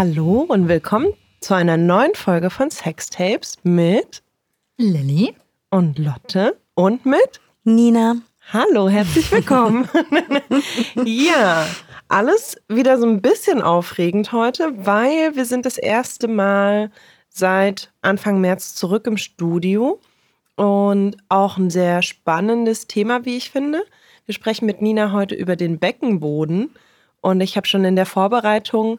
Hallo und willkommen zu einer neuen Folge von Sextapes mit Lilly und Lotte und mit Nina. Hallo, herzlich willkommen. ja, alles wieder so ein bisschen aufregend heute, weil wir sind das erste Mal seit Anfang März zurück im Studio und auch ein sehr spannendes Thema, wie ich finde. Wir sprechen mit Nina heute über den Beckenboden und ich habe schon in der Vorbereitung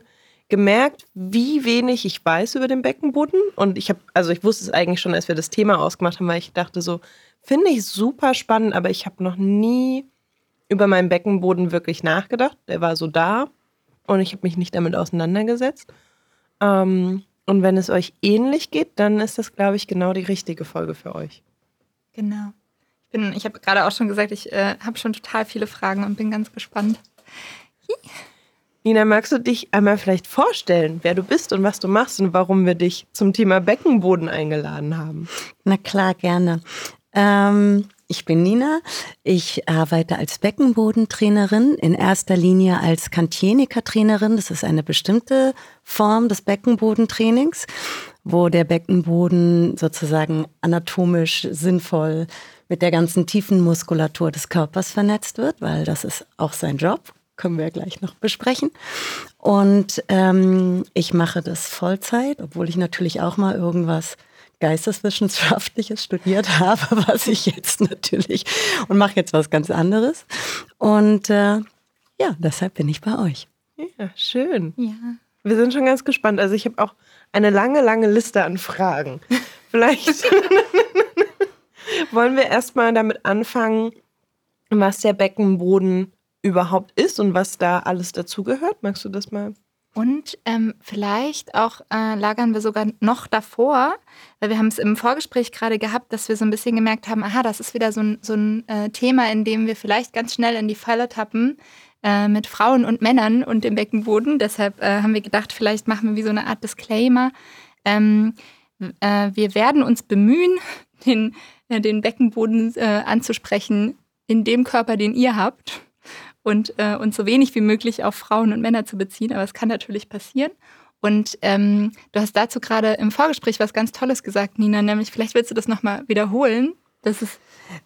gemerkt, wie wenig ich weiß über den Beckenboden und ich habe also ich wusste es eigentlich schon, als wir das Thema ausgemacht haben, weil ich dachte so, finde ich super spannend, aber ich habe noch nie über meinen Beckenboden wirklich nachgedacht. Der war so da und ich habe mich nicht damit auseinandergesetzt. Ähm, und wenn es euch ähnlich geht, dann ist das, glaube ich, genau die richtige Folge für euch. Genau. Ich, ich habe gerade auch schon gesagt, ich äh, habe schon total viele Fragen und bin ganz gespannt. Nina, magst du dich einmal vielleicht vorstellen, wer du bist und was du machst und warum wir dich zum Thema Beckenboden eingeladen haben? Na klar, gerne. Ähm, ich bin Nina. Ich arbeite als Beckenbodentrainerin, in erster Linie als Kantienika-Trainerin. Das ist eine bestimmte Form des Beckenbodentrainings, wo der Beckenboden sozusagen anatomisch sinnvoll mit der ganzen tiefen Muskulatur des Körpers vernetzt wird, weil das ist auch sein Job. Können wir gleich noch besprechen. Und ähm, ich mache das Vollzeit, obwohl ich natürlich auch mal irgendwas Geisteswissenschaftliches studiert habe, was ich jetzt natürlich und mache jetzt was ganz anderes. Und äh, ja, deshalb bin ich bei euch. Ja, schön. Ja. Wir sind schon ganz gespannt. Also ich habe auch eine lange, lange Liste an Fragen. Vielleicht wollen wir erstmal damit anfangen, was der Beckenboden überhaupt ist und was da alles dazugehört. Magst du das mal und ähm, vielleicht auch äh, lagern wir sogar noch davor, weil wir haben es im Vorgespräch gerade gehabt, dass wir so ein bisschen gemerkt haben, aha, das ist wieder so ein, so ein äh, Thema, in dem wir vielleicht ganz schnell in die Falle tappen äh, mit Frauen und Männern und dem Beckenboden. Deshalb äh, haben wir gedacht, vielleicht machen wir wie so eine Art Disclaimer. Ähm, äh, wir werden uns bemühen, den, äh, den Beckenboden anzusprechen in dem Körper, den ihr habt und äh, uns so wenig wie möglich auf Frauen und Männer zu beziehen, aber es kann natürlich passieren. Und ähm, du hast dazu gerade im Vorgespräch was ganz Tolles gesagt, Nina, nämlich vielleicht willst du das nochmal wiederholen. Das ist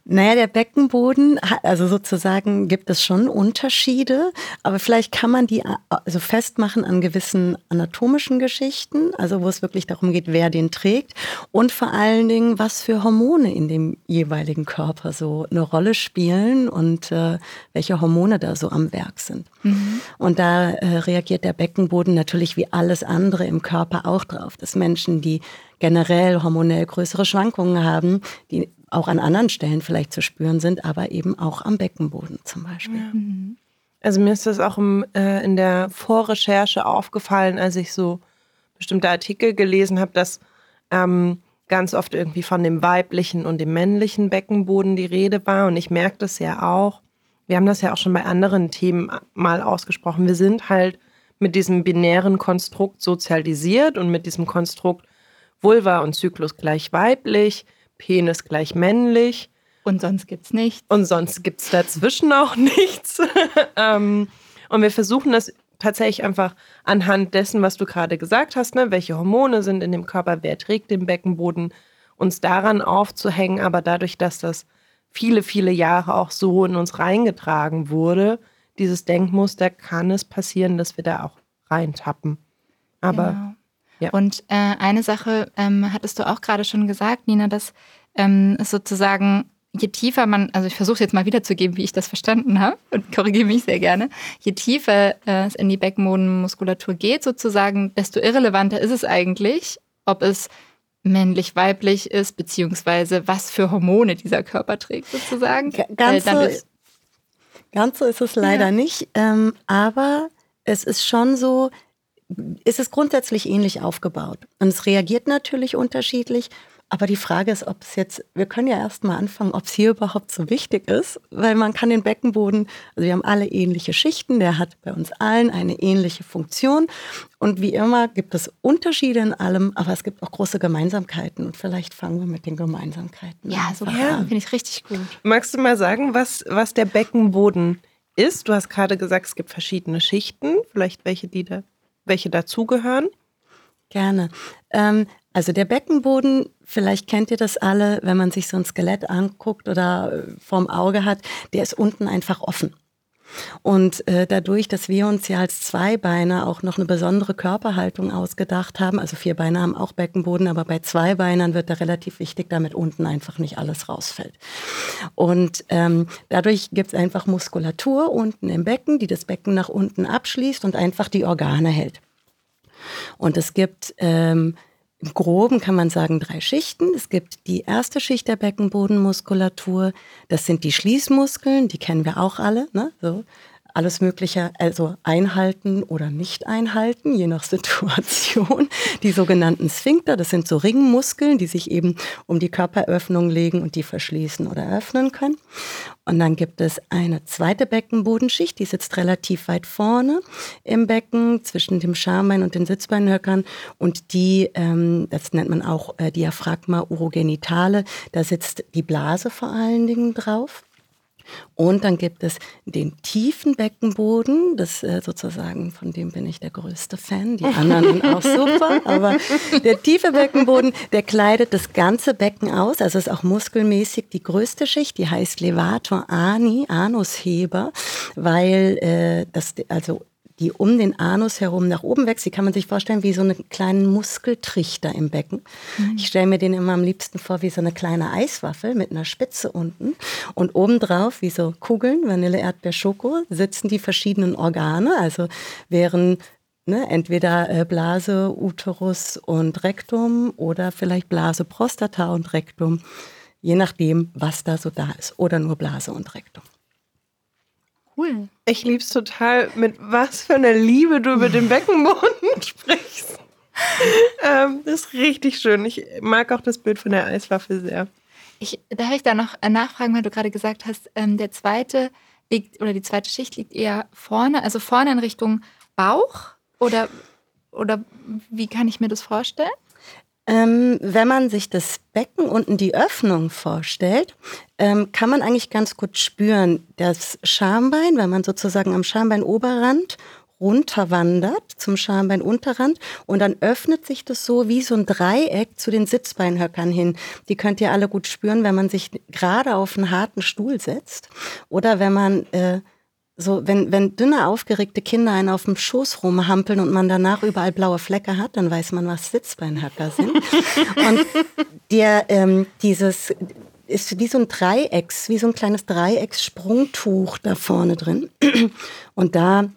naja, der Beckenboden, also sozusagen gibt es schon Unterschiede, aber vielleicht kann man die also festmachen an gewissen anatomischen Geschichten, also wo es wirklich darum geht, wer den trägt und vor allen Dingen, was für Hormone in dem jeweiligen Körper so eine Rolle spielen und äh, welche Hormone da so am Werk sind. Mhm. Und da äh, reagiert der Beckenboden natürlich wie alles andere im Körper auch drauf, dass Menschen, die generell hormonell größere Schwankungen haben, die auch an anderen Stellen vielleicht zu spüren sind, aber eben auch am Beckenboden zum Beispiel. Ja. Also mir ist das auch im, äh, in der Vorrecherche aufgefallen, als ich so bestimmte Artikel gelesen habe, dass ähm, ganz oft irgendwie von dem weiblichen und dem männlichen Beckenboden die Rede war. Und ich merke das ja auch. Wir haben das ja auch schon bei anderen Themen mal ausgesprochen. Wir sind halt mit diesem binären Konstrukt sozialisiert und mit diesem Konstrukt Vulva und Zyklus gleich weiblich Penis gleich männlich. Und sonst gibt's nichts. Und sonst gibt's dazwischen auch nichts. ähm, und wir versuchen das tatsächlich einfach anhand dessen, was du gerade gesagt hast, ne, welche Hormone sind in dem Körper, wer trägt den Beckenboden, uns daran aufzuhängen. Aber dadurch, dass das viele, viele Jahre auch so in uns reingetragen wurde, dieses Denkmuster, kann es passieren, dass wir da auch reintappen. Aber genau. Ja. Und äh, eine Sache ähm, hattest du auch gerade schon gesagt, Nina, dass ähm, sozusagen je tiefer man, also ich versuche jetzt mal wiederzugeben, wie ich das verstanden habe und korrigiere mich sehr gerne, je tiefer äh, es in die Beckenbodenmuskulatur geht sozusagen, desto irrelevanter ist es eigentlich, ob es männlich, weiblich ist, beziehungsweise was für Hormone dieser Körper trägt sozusagen. Ganz, so, ganz so ist es leider ja. nicht, ähm, aber es ist schon so, ist es grundsätzlich ähnlich aufgebaut. Und es reagiert natürlich unterschiedlich. Aber die Frage ist, ob es jetzt, wir können ja erstmal anfangen, ob es hier überhaupt so wichtig ist, weil man kann den Beckenboden, also wir haben alle ähnliche Schichten, der hat bei uns allen eine ähnliche Funktion. Und wie immer gibt es Unterschiede in allem, aber es gibt auch große Gemeinsamkeiten. Und vielleicht fangen wir mit den Gemeinsamkeiten ja, an. Ja, finde ich richtig gut. Magst du mal sagen, was, was der Beckenboden ist? Du hast gerade gesagt, es gibt verschiedene Schichten, vielleicht welche, die da welche dazugehören? Gerne. Ähm, also der Beckenboden, vielleicht kennt ihr das alle, wenn man sich so ein Skelett anguckt oder äh, vorm Auge hat, der ist unten einfach offen. Und äh, dadurch, dass wir uns ja als Zweibeiner auch noch eine besondere Körperhaltung ausgedacht haben, also Vierbeiner haben auch Beckenboden, aber bei Zweibeinern wird da relativ wichtig, damit unten einfach nicht alles rausfällt. Und ähm, dadurch gibt es einfach Muskulatur unten im Becken, die das Becken nach unten abschließt und einfach die Organe hält. Und es gibt ähm, im Groben kann man sagen drei Schichten. Es gibt die erste Schicht der Beckenbodenmuskulatur. Das sind die Schließmuskeln, die kennen wir auch alle. Ne? So alles Mögliche, also einhalten oder nicht einhalten, je nach Situation. Die sogenannten Sphinkter, das sind so Ringmuskeln, die sich eben um die Körperöffnung legen und die verschließen oder öffnen können. Und dann gibt es eine zweite Beckenbodenschicht, die sitzt relativ weit vorne im Becken zwischen dem Schambein und den Sitzbeinhöckern. Und die, ähm, das nennt man auch äh, Diaphragma urogenitale, da sitzt die Blase vor allen Dingen drauf. Und dann gibt es den tiefen Beckenboden, das äh, sozusagen, von dem bin ich der größte Fan, die anderen sind auch super, aber der tiefe Beckenboden, der kleidet das ganze Becken aus, also ist auch muskelmäßig die größte Schicht, die heißt Levator ani, Anusheber, weil äh, das, also die um den Anus herum nach oben wächst. Die kann man sich vorstellen wie so einen kleinen Muskeltrichter im Becken. Mhm. Ich stelle mir den immer am liebsten vor wie so eine kleine Eiswaffel mit einer Spitze unten. Und obendrauf, wie so Kugeln, Vanille, Erdbeer, Schoko, sitzen die verschiedenen Organe. Also wären Ne, entweder äh, Blase, Uterus und Rektum oder vielleicht Blase, Prostata und Rektum, je nachdem, was da so da ist. Oder nur Blase und Rektum cool. Ich liebe es total, mit was für einer Liebe du über den Beckenboden sprichst. ähm, das ist richtig schön. Ich mag auch das Bild von der Eiswaffe sehr. Ich, darf ich da noch äh, nachfragen, weil du gerade gesagt hast, ähm, der zweite liegt oder die zweite Schicht liegt eher vorne, also vorne in Richtung Bauch oder, oder wie kann ich mir das vorstellen? Ähm, wenn man sich das Becken unten die Öffnung vorstellt, ähm, kann man eigentlich ganz gut spüren, das Schambein, wenn man sozusagen am Schambeinoberrand runterwandert zum Schambeinunterrand und dann öffnet sich das so wie so ein Dreieck zu den Sitzbeinhöckern hin. Die könnt ihr alle gut spüren, wenn man sich gerade auf einen harten Stuhl setzt oder wenn man äh, so, wenn, wenn dünne, aufgeregte Kinder einen auf dem Schoß rumhampeln und man danach überall blaue Flecke hat, dann weiß man, was Sitzbeinhacker sind. und der, ähm, dieses ist wie so ein Dreiecks, wie so ein kleines Dreieckssprungtuch da vorne drin. Und da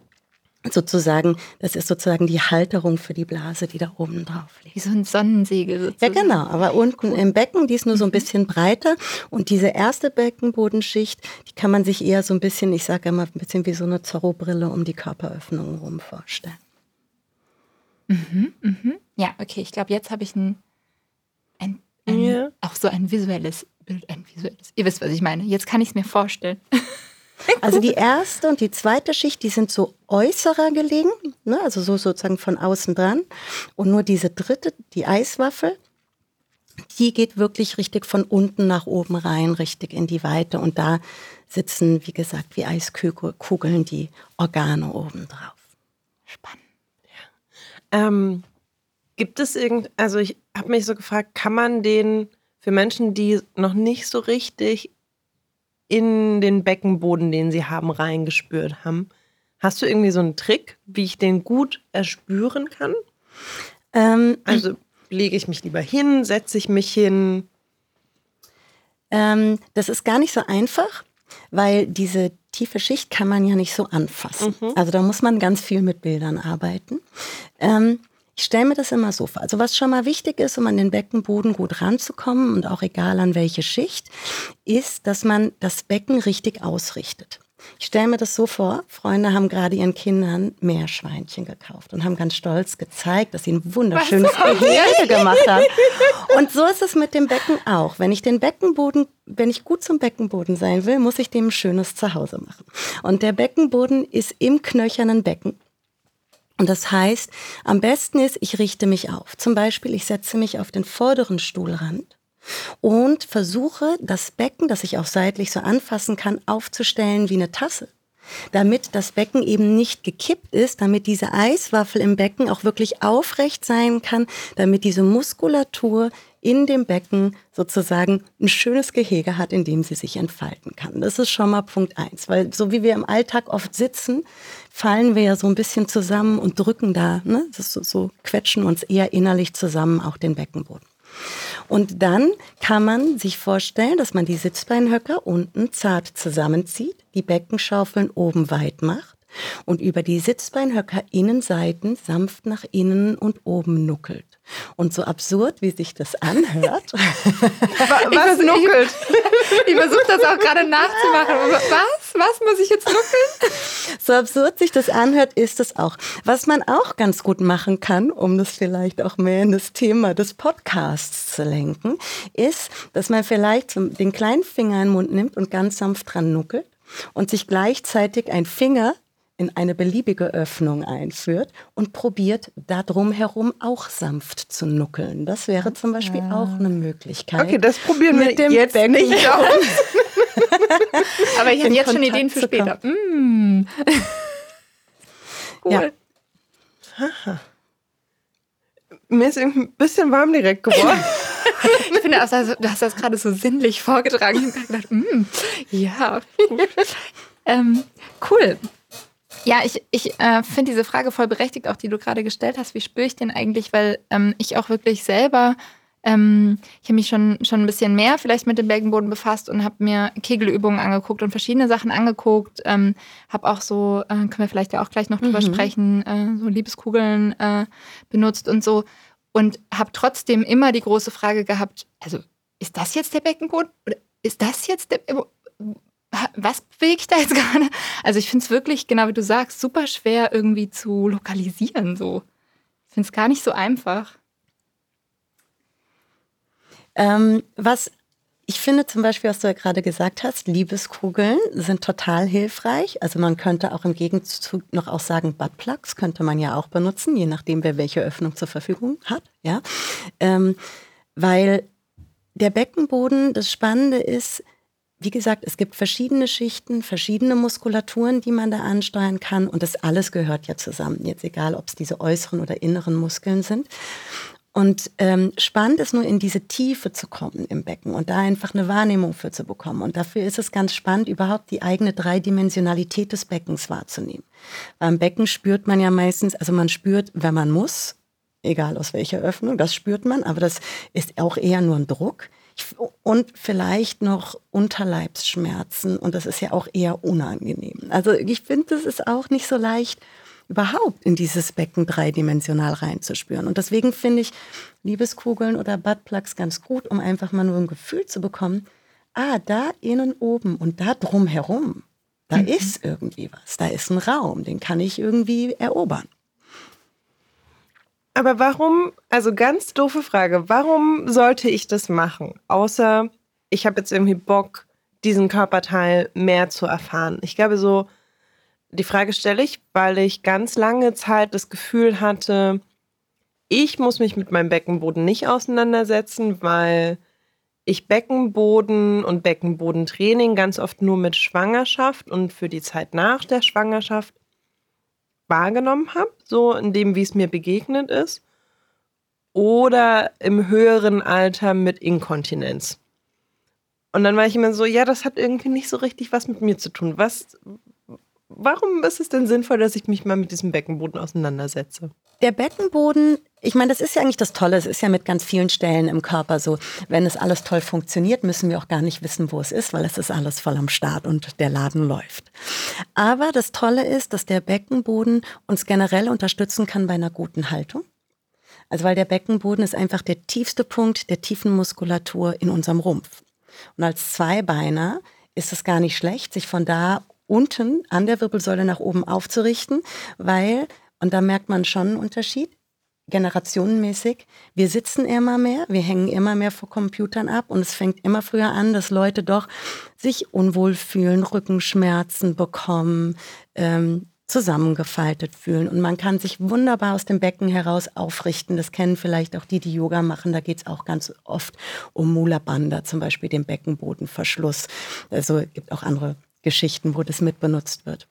sozusagen, das ist sozusagen die Halterung für die Blase, die da oben drauf liegt. Wie so ein Sonnensegel sozusagen. Ja, genau. Aber unten im Becken, die ist nur so ein mhm. bisschen breiter. Und diese erste Beckenbodenschicht, die kann man sich eher so ein bisschen, ich sage immer, ein bisschen wie so eine Zorro-Brille um die Körperöffnung rum vorstellen. Mhm, mhm. Ja, okay. Ich glaube, jetzt habe ich ein, ein, ein ja. auch so ein visuelles Bild, ein visuelles. Ihr wisst, was ich meine. Jetzt kann ich es mir vorstellen. Also die erste und die zweite Schicht, die sind so äußerer gelegen, ne? also so sozusagen von außen dran. Und nur diese dritte, die Eiswaffel, die geht wirklich richtig von unten nach oben rein, richtig in die Weite. Und da sitzen, wie gesagt, wie Eiskugeln die Organe oben drauf. Spannend. Ja. Ähm, gibt es irgend, also ich habe mich so gefragt, kann man den für Menschen, die noch nicht so richtig in den Beckenboden, den sie haben, reingespürt haben. Hast du irgendwie so einen Trick, wie ich den gut erspüren kann? Ähm, also lege ich mich lieber hin, setze ich mich hin? Ähm, das ist gar nicht so einfach, weil diese tiefe Schicht kann man ja nicht so anfassen. Mhm. Also da muss man ganz viel mit Bildern arbeiten. Ähm, ich stelle mir das immer so vor. Also was schon mal wichtig ist, um an den Beckenboden gut ranzukommen und auch egal an welche Schicht, ist, dass man das Becken richtig ausrichtet. Ich stelle mir das so vor, Freunde haben gerade ihren Kindern Meerschweinchen gekauft und haben ganz stolz gezeigt, dass sie ein wunderschönes Gehege gemacht haben. Und so ist es mit dem Becken auch. Wenn ich den Beckenboden, wenn ich gut zum Beckenboden sein will, muss ich dem ein schönes Zuhause machen. Und der Beckenboden ist im knöchernen Becken. Und das heißt, am besten ist, ich richte mich auf. Zum Beispiel, ich setze mich auf den vorderen Stuhlrand und versuche, das Becken, das ich auch seitlich so anfassen kann, aufzustellen wie eine Tasse. damit das Becken eben nicht gekippt ist, damit diese Eiswaffel im Becken auch wirklich aufrecht sein kann, damit diese Muskulatur in dem Becken sozusagen ein schönes Gehege hat, in dem sie sich entfalten kann. Das ist schon mal Punkt eins, weil so wie wir im Alltag oft sitzen, fallen wir ja so ein bisschen zusammen und drücken da, ne? So, so quetschen uns eher innerlich zusammen, auch den Beckenboden. Und dann kann man sich vorstellen, dass man die Sitzbeinhöcker unten zart zusammenzieht, die Beckenschaufeln oben weit macht und über die Sitzbeinhöcker Innenseiten sanft nach innen und oben nuckelt. Und so absurd, wie sich das anhört. Was nuckelt? Ich, ich versuche das auch gerade nachzumachen. Was? Was muss ich jetzt nuckeln? So absurd sich das anhört, ist es auch. Was man auch ganz gut machen kann, um das vielleicht auch mehr in das Thema des Podcasts zu lenken, ist, dass man vielleicht den kleinen Finger in den Mund nimmt und ganz sanft dran nuckelt und sich gleichzeitig ein Finger in eine beliebige Öffnung einführt und probiert da drumherum auch sanft zu nuckeln. Das wäre zum Beispiel ja. auch eine Möglichkeit. Okay, das probieren wir jetzt Becken nicht aus. Aber ich habe jetzt schon Ideen für später. Mm. cool. Ja. Haha. Mir ist ein bisschen warm direkt geworden. ich finde, also, du hast das gerade so sinnlich vorgetragen. Ich habe gedacht, mm, ja, ähm, cool. Ja, ich, ich äh, finde diese Frage voll berechtigt, auch die du gerade gestellt hast. Wie spüre ich den eigentlich? Weil ähm, ich auch wirklich selber, ähm, ich habe mich schon, schon ein bisschen mehr vielleicht mit dem Beckenboden befasst und habe mir Kegelübungen angeguckt und verschiedene Sachen angeguckt. Ähm, habe auch so, äh, können wir vielleicht ja auch gleich noch drüber mhm. sprechen, äh, so Liebeskugeln äh, benutzt und so. Und habe trotzdem immer die große Frage gehabt, also ist das jetzt der Beckenboden? Oder ist das jetzt der was bewege ich da jetzt gerade? Also ich finde es wirklich, genau wie du sagst, super schwer irgendwie zu lokalisieren. So. Ich finde es gar nicht so einfach. Ähm, was ich finde zum Beispiel, was du ja gerade gesagt hast, Liebeskugeln sind total hilfreich. Also man könnte auch im Gegenzug noch auch sagen, Buttplugs könnte man ja auch benutzen, je nachdem, wer welche Öffnung zur Verfügung hat. Ja, ähm, weil der Beckenboden, das Spannende ist, wie gesagt, es gibt verschiedene Schichten, verschiedene Muskulaturen, die man da ansteuern kann und das alles gehört ja zusammen. Jetzt egal, ob es diese äußeren oder inneren Muskeln sind. Und ähm, spannend ist nur in diese Tiefe zu kommen im Becken und da einfach eine Wahrnehmung für zu bekommen. Und dafür ist es ganz spannend, überhaupt die eigene Dreidimensionalität des Beckens wahrzunehmen. Beim Becken spürt man ja meistens, also man spürt, wenn man muss, egal aus welcher Öffnung, das spürt man, aber das ist auch eher nur ein Druck und vielleicht noch Unterleibsschmerzen und das ist ja auch eher unangenehm. Also ich finde, es ist auch nicht so leicht, überhaupt in dieses Becken dreidimensional reinzuspüren. Und deswegen finde ich Liebeskugeln oder Buttplugs ganz gut, um einfach mal nur ein Gefühl zu bekommen, ah, da innen oben und da drumherum, da mhm. ist irgendwie was, da ist ein Raum, den kann ich irgendwie erobern. Aber warum, also ganz doofe Frage, warum sollte ich das machen? Außer ich habe jetzt irgendwie Bock, diesen Körperteil mehr zu erfahren. Ich glaube, so, die Frage stelle ich, weil ich ganz lange Zeit das Gefühl hatte, ich muss mich mit meinem Beckenboden nicht auseinandersetzen, weil ich Beckenboden und Beckenbodentraining ganz oft nur mit Schwangerschaft und für die Zeit nach der Schwangerschaft wahrgenommen habe, so in dem, wie es mir begegnet ist, oder im höheren Alter mit Inkontinenz. Und dann war ich immer so, ja, das hat irgendwie nicht so richtig was mit mir zu tun. Was, warum ist es denn sinnvoll, dass ich mich mal mit diesem Beckenboden auseinandersetze? Der Beckenboden, ich meine, das ist ja eigentlich das Tolle. Es ist ja mit ganz vielen Stellen im Körper so. Wenn es alles toll funktioniert, müssen wir auch gar nicht wissen, wo es ist, weil es ist alles voll am Start und der Laden läuft. Aber das Tolle ist, dass der Beckenboden uns generell unterstützen kann bei einer guten Haltung. Also weil der Beckenboden ist einfach der tiefste Punkt der tiefen Muskulatur in unserem Rumpf. Und als Zweibeiner ist es gar nicht schlecht, sich von da unten an der Wirbelsäule nach oben aufzurichten, weil und da merkt man schon einen Unterschied, generationenmäßig. Wir sitzen immer mehr, wir hängen immer mehr vor Computern ab und es fängt immer früher an, dass Leute doch sich unwohl fühlen, Rückenschmerzen bekommen, ähm, zusammengefaltet fühlen. Und man kann sich wunderbar aus dem Becken heraus aufrichten. Das kennen vielleicht auch die, die Yoga machen. Da geht es auch ganz oft um Mula Bandha, zum Beispiel den Beckenbodenverschluss. Also es gibt auch andere Geschichten, wo das mit benutzt wird.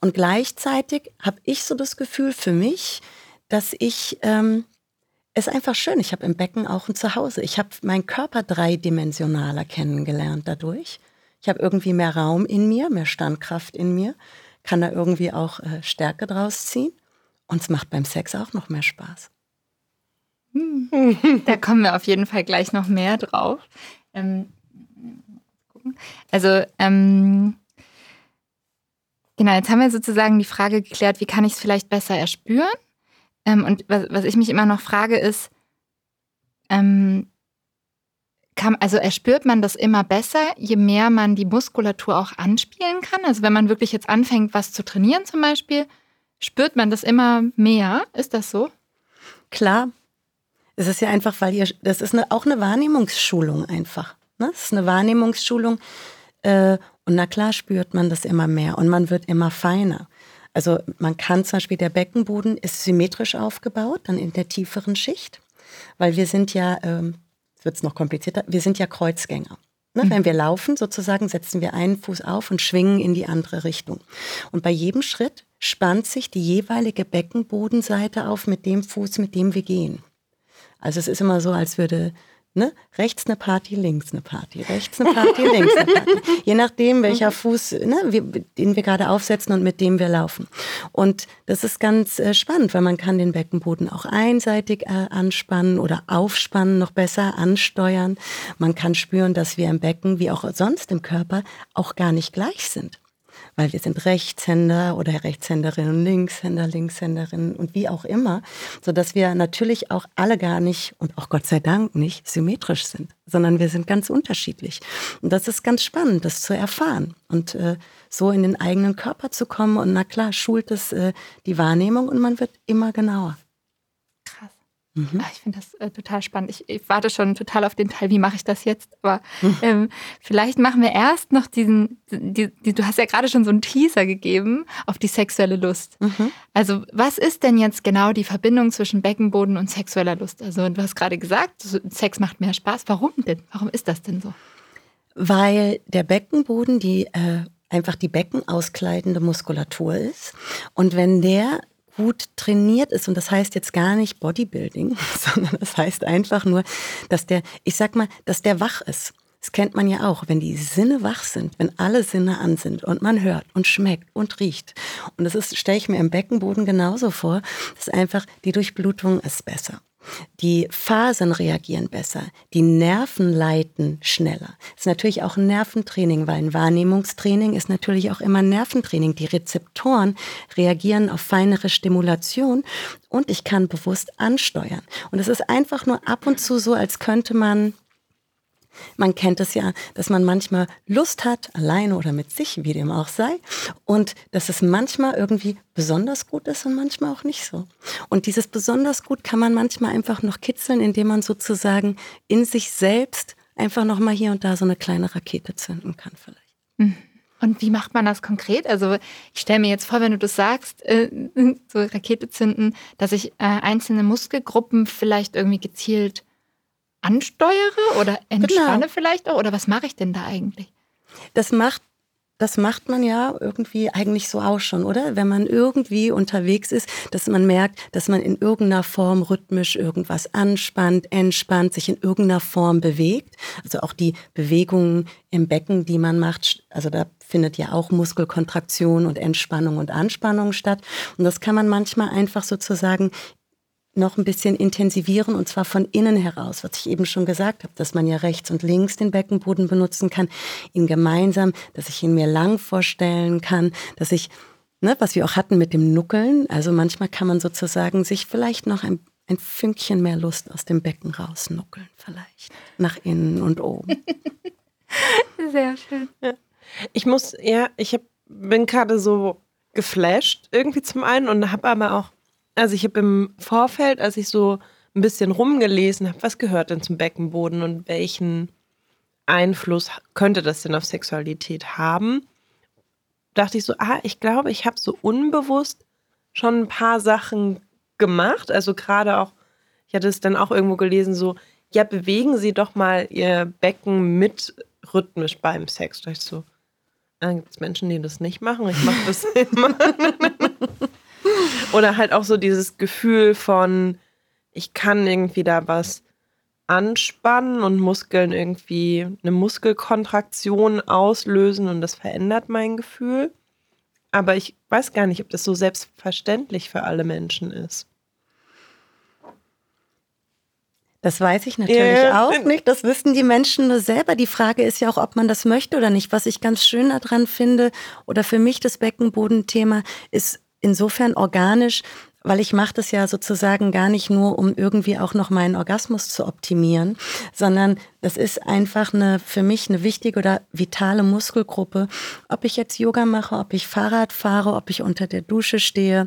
Und gleichzeitig habe ich so das Gefühl für mich, dass ich ähm, es einfach schön. Ich habe im Becken auch ein Zuhause. Ich habe meinen Körper dreidimensionaler kennengelernt dadurch. Ich habe irgendwie mehr Raum in mir, mehr Standkraft in mir, kann da irgendwie auch äh, Stärke draus ziehen. Und es macht beim Sex auch noch mehr Spaß. Hm. Da kommen wir auf jeden Fall gleich noch mehr drauf. Ähm, also, ähm, genau, jetzt haben wir sozusagen die Frage geklärt, wie kann ich es vielleicht besser erspüren? Ähm, und was, was, ich mich immer noch frage, ist, ähm, kann, also erspürt man das immer besser, je mehr man die Muskulatur auch anspielen kann? Also wenn man wirklich jetzt anfängt, was zu trainieren zum Beispiel, spürt man das immer mehr? Ist das so? Klar. Es ist ja einfach, weil ihr, das ist eine, auch eine Wahrnehmungsschulung einfach. Ne? Das ist eine Wahrnehmungsschulung. Äh, und na klar spürt man das immer mehr und man wird immer feiner. Also man kann zum Beispiel, der Beckenboden ist symmetrisch aufgebaut, dann in der tieferen Schicht, weil wir sind ja, ähm, wird es noch komplizierter, wir sind ja Kreuzgänger. Ne? Mhm. Wenn wir laufen, sozusagen, setzen wir einen Fuß auf und schwingen in die andere Richtung. Und bei jedem Schritt spannt sich die jeweilige Beckenbodenseite auf mit dem Fuß, mit dem wir gehen. Also es ist immer so, als würde Ne? Rechts eine Party, links eine Party, rechts eine Party, links eine Party. Je nachdem, welcher mhm. Fuß, ne, wir, den wir gerade aufsetzen und mit dem wir laufen. Und das ist ganz äh, spannend, weil man kann den Beckenboden auch einseitig äh, anspannen oder aufspannen, noch besser ansteuern. Man kann spüren, dass wir im Becken, wie auch sonst im Körper, auch gar nicht gleich sind weil wir sind Rechtshänder oder Rechtshänderin und Linkshänder, Linkshänderin und wie auch immer, so dass wir natürlich auch alle gar nicht und auch Gott sei Dank nicht symmetrisch sind, sondern wir sind ganz unterschiedlich. Und das ist ganz spannend, das zu erfahren und äh, so in den eigenen Körper zu kommen. Und na klar, schult es äh, die Wahrnehmung und man wird immer genauer. Mhm. Ach, ich finde das äh, total spannend. Ich, ich, warte schon total auf den Teil, wie mache ich das jetzt? Aber mhm. ähm, vielleicht machen wir erst noch diesen, die, die, du hast ja gerade schon so einen Teaser gegeben auf die sexuelle Lust. Mhm. Also was ist denn jetzt genau die Verbindung zwischen Beckenboden und sexueller Lust? Also du hast gerade gesagt, Sex macht mehr Spaß. Warum denn? Warum ist das denn so? Weil der Beckenboden die äh, einfach die beckenauskleidende Muskulatur ist. Und wenn der gut trainiert ist. Und das heißt jetzt gar nicht Bodybuilding, sondern das heißt einfach nur, dass der, ich sag mal, dass der wach ist. Das kennt man ja auch, wenn die Sinne wach sind, wenn alle Sinne an sind und man hört und schmeckt und riecht. Und das ist, stelle ich mir im Beckenboden genauso vor, dass einfach die Durchblutung ist besser. Die Phasen reagieren besser, die Nerven leiten schneller. Das ist natürlich auch ein Nerventraining, weil ein Wahrnehmungstraining ist natürlich auch immer Nerventraining. Die Rezeptoren reagieren auf feinere Stimulation und ich kann bewusst ansteuern. Und es ist einfach nur ab und zu so, als könnte man man kennt es ja, dass man manchmal Lust hat, alleine oder mit sich, wie dem auch sei, und dass es manchmal irgendwie besonders gut ist und manchmal auch nicht so. Und dieses besonders gut kann man manchmal einfach noch kitzeln, indem man sozusagen in sich selbst einfach noch mal hier und da so eine kleine Rakete zünden kann vielleicht. Mhm. Und wie macht man das konkret? Also ich stelle mir jetzt vor, wenn du das sagst, äh, so Rakete zünden, dass ich äh, einzelne Muskelgruppen vielleicht irgendwie gezielt ansteuere oder entspanne genau. vielleicht auch? Oder was mache ich denn da eigentlich? Das macht das macht man ja irgendwie eigentlich so auch schon, oder? Wenn man irgendwie unterwegs ist, dass man merkt, dass man in irgendeiner Form rhythmisch irgendwas anspannt, entspannt, sich in irgendeiner Form bewegt. Also auch die Bewegungen im Becken, die man macht, also da findet ja auch Muskelkontraktion und Entspannung und Anspannung statt. Und das kann man manchmal einfach sozusagen noch ein bisschen intensivieren und zwar von innen heraus, was ich eben schon gesagt habe, dass man ja rechts und links den Beckenboden benutzen kann, ihn gemeinsam, dass ich ihn mir lang vorstellen kann, dass ich, ne, was wir auch hatten mit dem Nuckeln, also manchmal kann man sozusagen sich vielleicht noch ein, ein Fünkchen mehr Lust aus dem Becken rausnuckeln, vielleicht nach innen und oben. Sehr schön. Ja. Ich muss, ja, ich hab, bin gerade so geflasht irgendwie zum einen und habe aber auch also ich habe im Vorfeld, als ich so ein bisschen rumgelesen habe, was gehört denn zum Beckenboden und welchen Einfluss könnte das denn auf Sexualität haben, dachte ich so, ah, ich glaube, ich habe so unbewusst schon ein paar Sachen gemacht. Also gerade auch, ich hatte es dann auch irgendwo gelesen, so, ja, bewegen Sie doch mal Ihr Becken mit rhythmisch beim Sex. Da ich so, Dann gibt es Menschen, die das nicht machen. Ich mache das immer. Oder halt auch so dieses Gefühl von, ich kann irgendwie da was anspannen und Muskeln irgendwie eine Muskelkontraktion auslösen und das verändert mein Gefühl. Aber ich weiß gar nicht, ob das so selbstverständlich für alle Menschen ist. Das weiß ich natürlich yeah. auch nicht. Das wissen die Menschen nur selber. Die Frage ist ja auch, ob man das möchte oder nicht. Was ich ganz schön daran finde oder für mich das Beckenbodenthema ist insofern organisch, weil ich mache das ja sozusagen gar nicht nur, um irgendwie auch noch meinen Orgasmus zu optimieren, sondern das ist einfach eine für mich eine wichtige oder vitale Muskelgruppe. Ob ich jetzt Yoga mache, ob ich Fahrrad fahre, ob ich unter der Dusche stehe,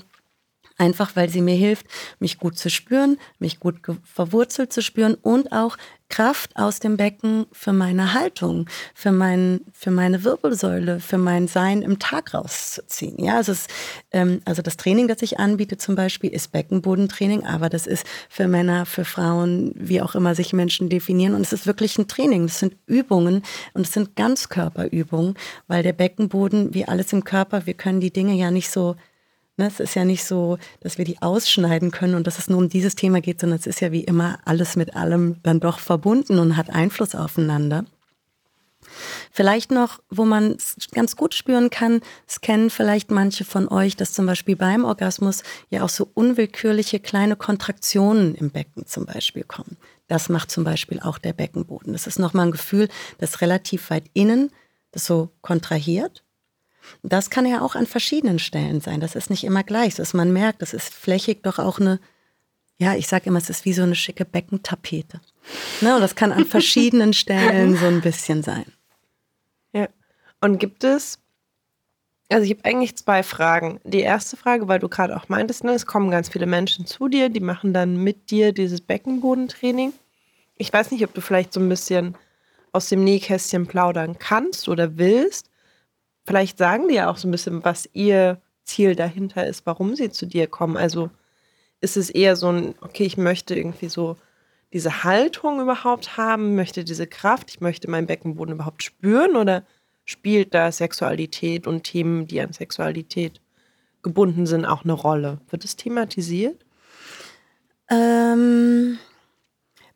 Einfach weil sie mir hilft, mich gut zu spüren, mich gut verwurzelt zu spüren und auch Kraft aus dem Becken für meine Haltung, für, mein, für meine Wirbelsäule, für mein Sein im Tag rauszuziehen. Ja, also, es, ähm, also das Training, das ich anbiete zum Beispiel, ist Beckenbodentraining, aber das ist für Männer, für Frauen, wie auch immer sich Menschen definieren. Und es ist wirklich ein Training. Das sind Übungen und es sind Ganzkörperübungen, weil der Beckenboden, wie alles im Körper, wir können die Dinge ja nicht so es ist ja nicht so, dass wir die ausschneiden können und dass es nur um dieses Thema geht, sondern es ist ja wie immer alles mit allem dann doch verbunden und hat Einfluss aufeinander. Vielleicht noch, wo man es ganz gut spüren kann, es kennen vielleicht manche von euch, dass zum Beispiel beim Orgasmus ja auch so unwillkürliche kleine Kontraktionen im Becken zum Beispiel kommen. Das macht zum Beispiel auch der Beckenboden. Das ist nochmal ein Gefühl, das relativ weit innen das so kontrahiert das kann ja auch an verschiedenen Stellen sein. Das ist nicht immer gleich. Dass man merkt, das ist flächig doch auch eine, ja, ich sage immer, es ist wie so eine schicke Beckentapete. Ne? Und das kann an verschiedenen Stellen so ein bisschen sein. Ja. Und gibt es, also ich habe eigentlich zwei Fragen. Die erste Frage, weil du gerade auch meintest, ne, es kommen ganz viele Menschen zu dir, die machen dann mit dir dieses Beckenbodentraining. Ich weiß nicht, ob du vielleicht so ein bisschen aus dem Nähkästchen plaudern kannst oder willst vielleicht sagen die ja auch so ein bisschen, was ihr Ziel dahinter ist, warum sie zu dir kommen. Also ist es eher so ein, okay, ich möchte irgendwie so diese Haltung überhaupt haben, möchte diese Kraft, ich möchte meinen Beckenboden überhaupt spüren oder spielt da Sexualität und Themen, die an Sexualität gebunden sind, auch eine Rolle? Wird es thematisiert? Ähm,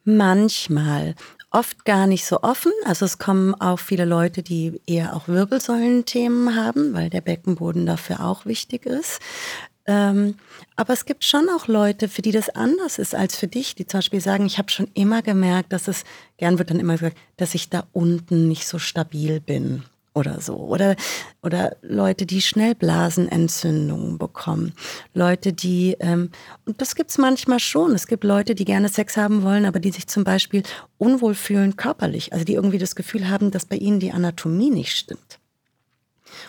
manchmal oft gar nicht so offen. Also es kommen auch viele Leute, die eher auch Wirbelsäulenthemen haben, weil der Beckenboden dafür auch wichtig ist. Ähm, aber es gibt schon auch Leute, für die das anders ist als für dich, die zum Beispiel sagen, ich habe schon immer gemerkt, dass es, gern wird dann immer gesagt, dass ich da unten nicht so stabil bin oder so. Oder, oder Leute, die schnell Blasenentzündungen bekommen. Leute, die, ähm, und das gibt's manchmal schon. Es gibt Leute, die gerne Sex haben wollen, aber die sich zum Beispiel unwohl fühlen körperlich. Also die irgendwie das Gefühl haben, dass bei ihnen die Anatomie nicht stimmt.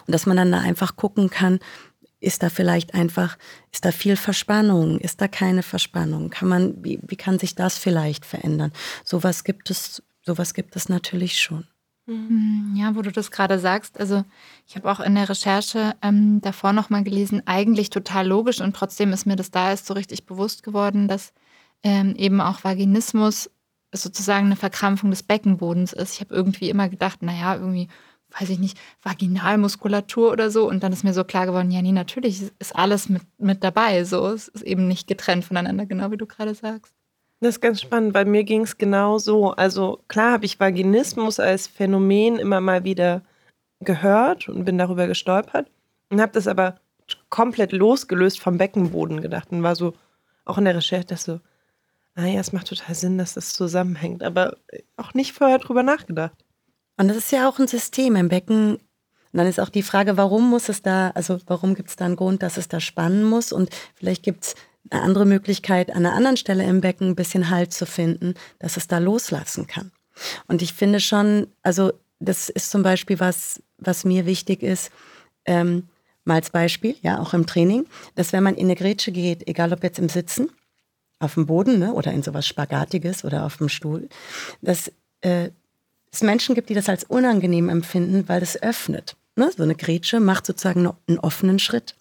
Und dass man dann da einfach gucken kann, ist da vielleicht einfach, ist da viel Verspannung, ist da keine Verspannung? Kann man, wie, wie kann sich das vielleicht verändern? Sowas gibt es, sowas gibt es natürlich schon. Mhm. Ja, wo du das gerade sagst, also ich habe auch in der Recherche ähm, davor nochmal gelesen, eigentlich total logisch und trotzdem ist mir das da erst so richtig bewusst geworden, dass ähm, eben auch Vaginismus sozusagen eine Verkrampfung des Beckenbodens ist. Ich habe irgendwie immer gedacht, naja, irgendwie, weiß ich nicht, Vaginalmuskulatur oder so. Und dann ist mir so klar geworden, ja, nee, natürlich ist alles mit, mit dabei. So, es ist eben nicht getrennt voneinander, genau wie du gerade sagst. Das ist ganz spannend. Bei mir ging es genau so. Also klar habe ich Vaginismus als Phänomen immer mal wieder gehört und bin darüber gestolpert und habe das aber komplett losgelöst vom Beckenboden gedacht und war so auch in der Recherche, dass so, ah ja, es macht total Sinn, dass das zusammenhängt, aber auch nicht vorher drüber nachgedacht. Und das ist ja auch ein System im Becken. Und dann ist auch die Frage, warum muss es da, also warum gibt es da einen Grund, dass es da spannen muss? Und vielleicht gibt es eine andere Möglichkeit, an einer anderen Stelle im Becken ein bisschen Halt zu finden, dass es da loslassen kann. Und ich finde schon, also das ist zum Beispiel was, was mir wichtig ist, ähm, mal als Beispiel, ja, auch im Training, dass wenn man in eine Grätsche geht, egal ob jetzt im Sitzen, auf dem Boden ne, oder in sowas Spagatiges oder auf dem Stuhl, dass äh, es Menschen gibt, die das als unangenehm empfinden, weil es öffnet. Ne? So eine Grätsche macht sozusagen einen offenen Schritt.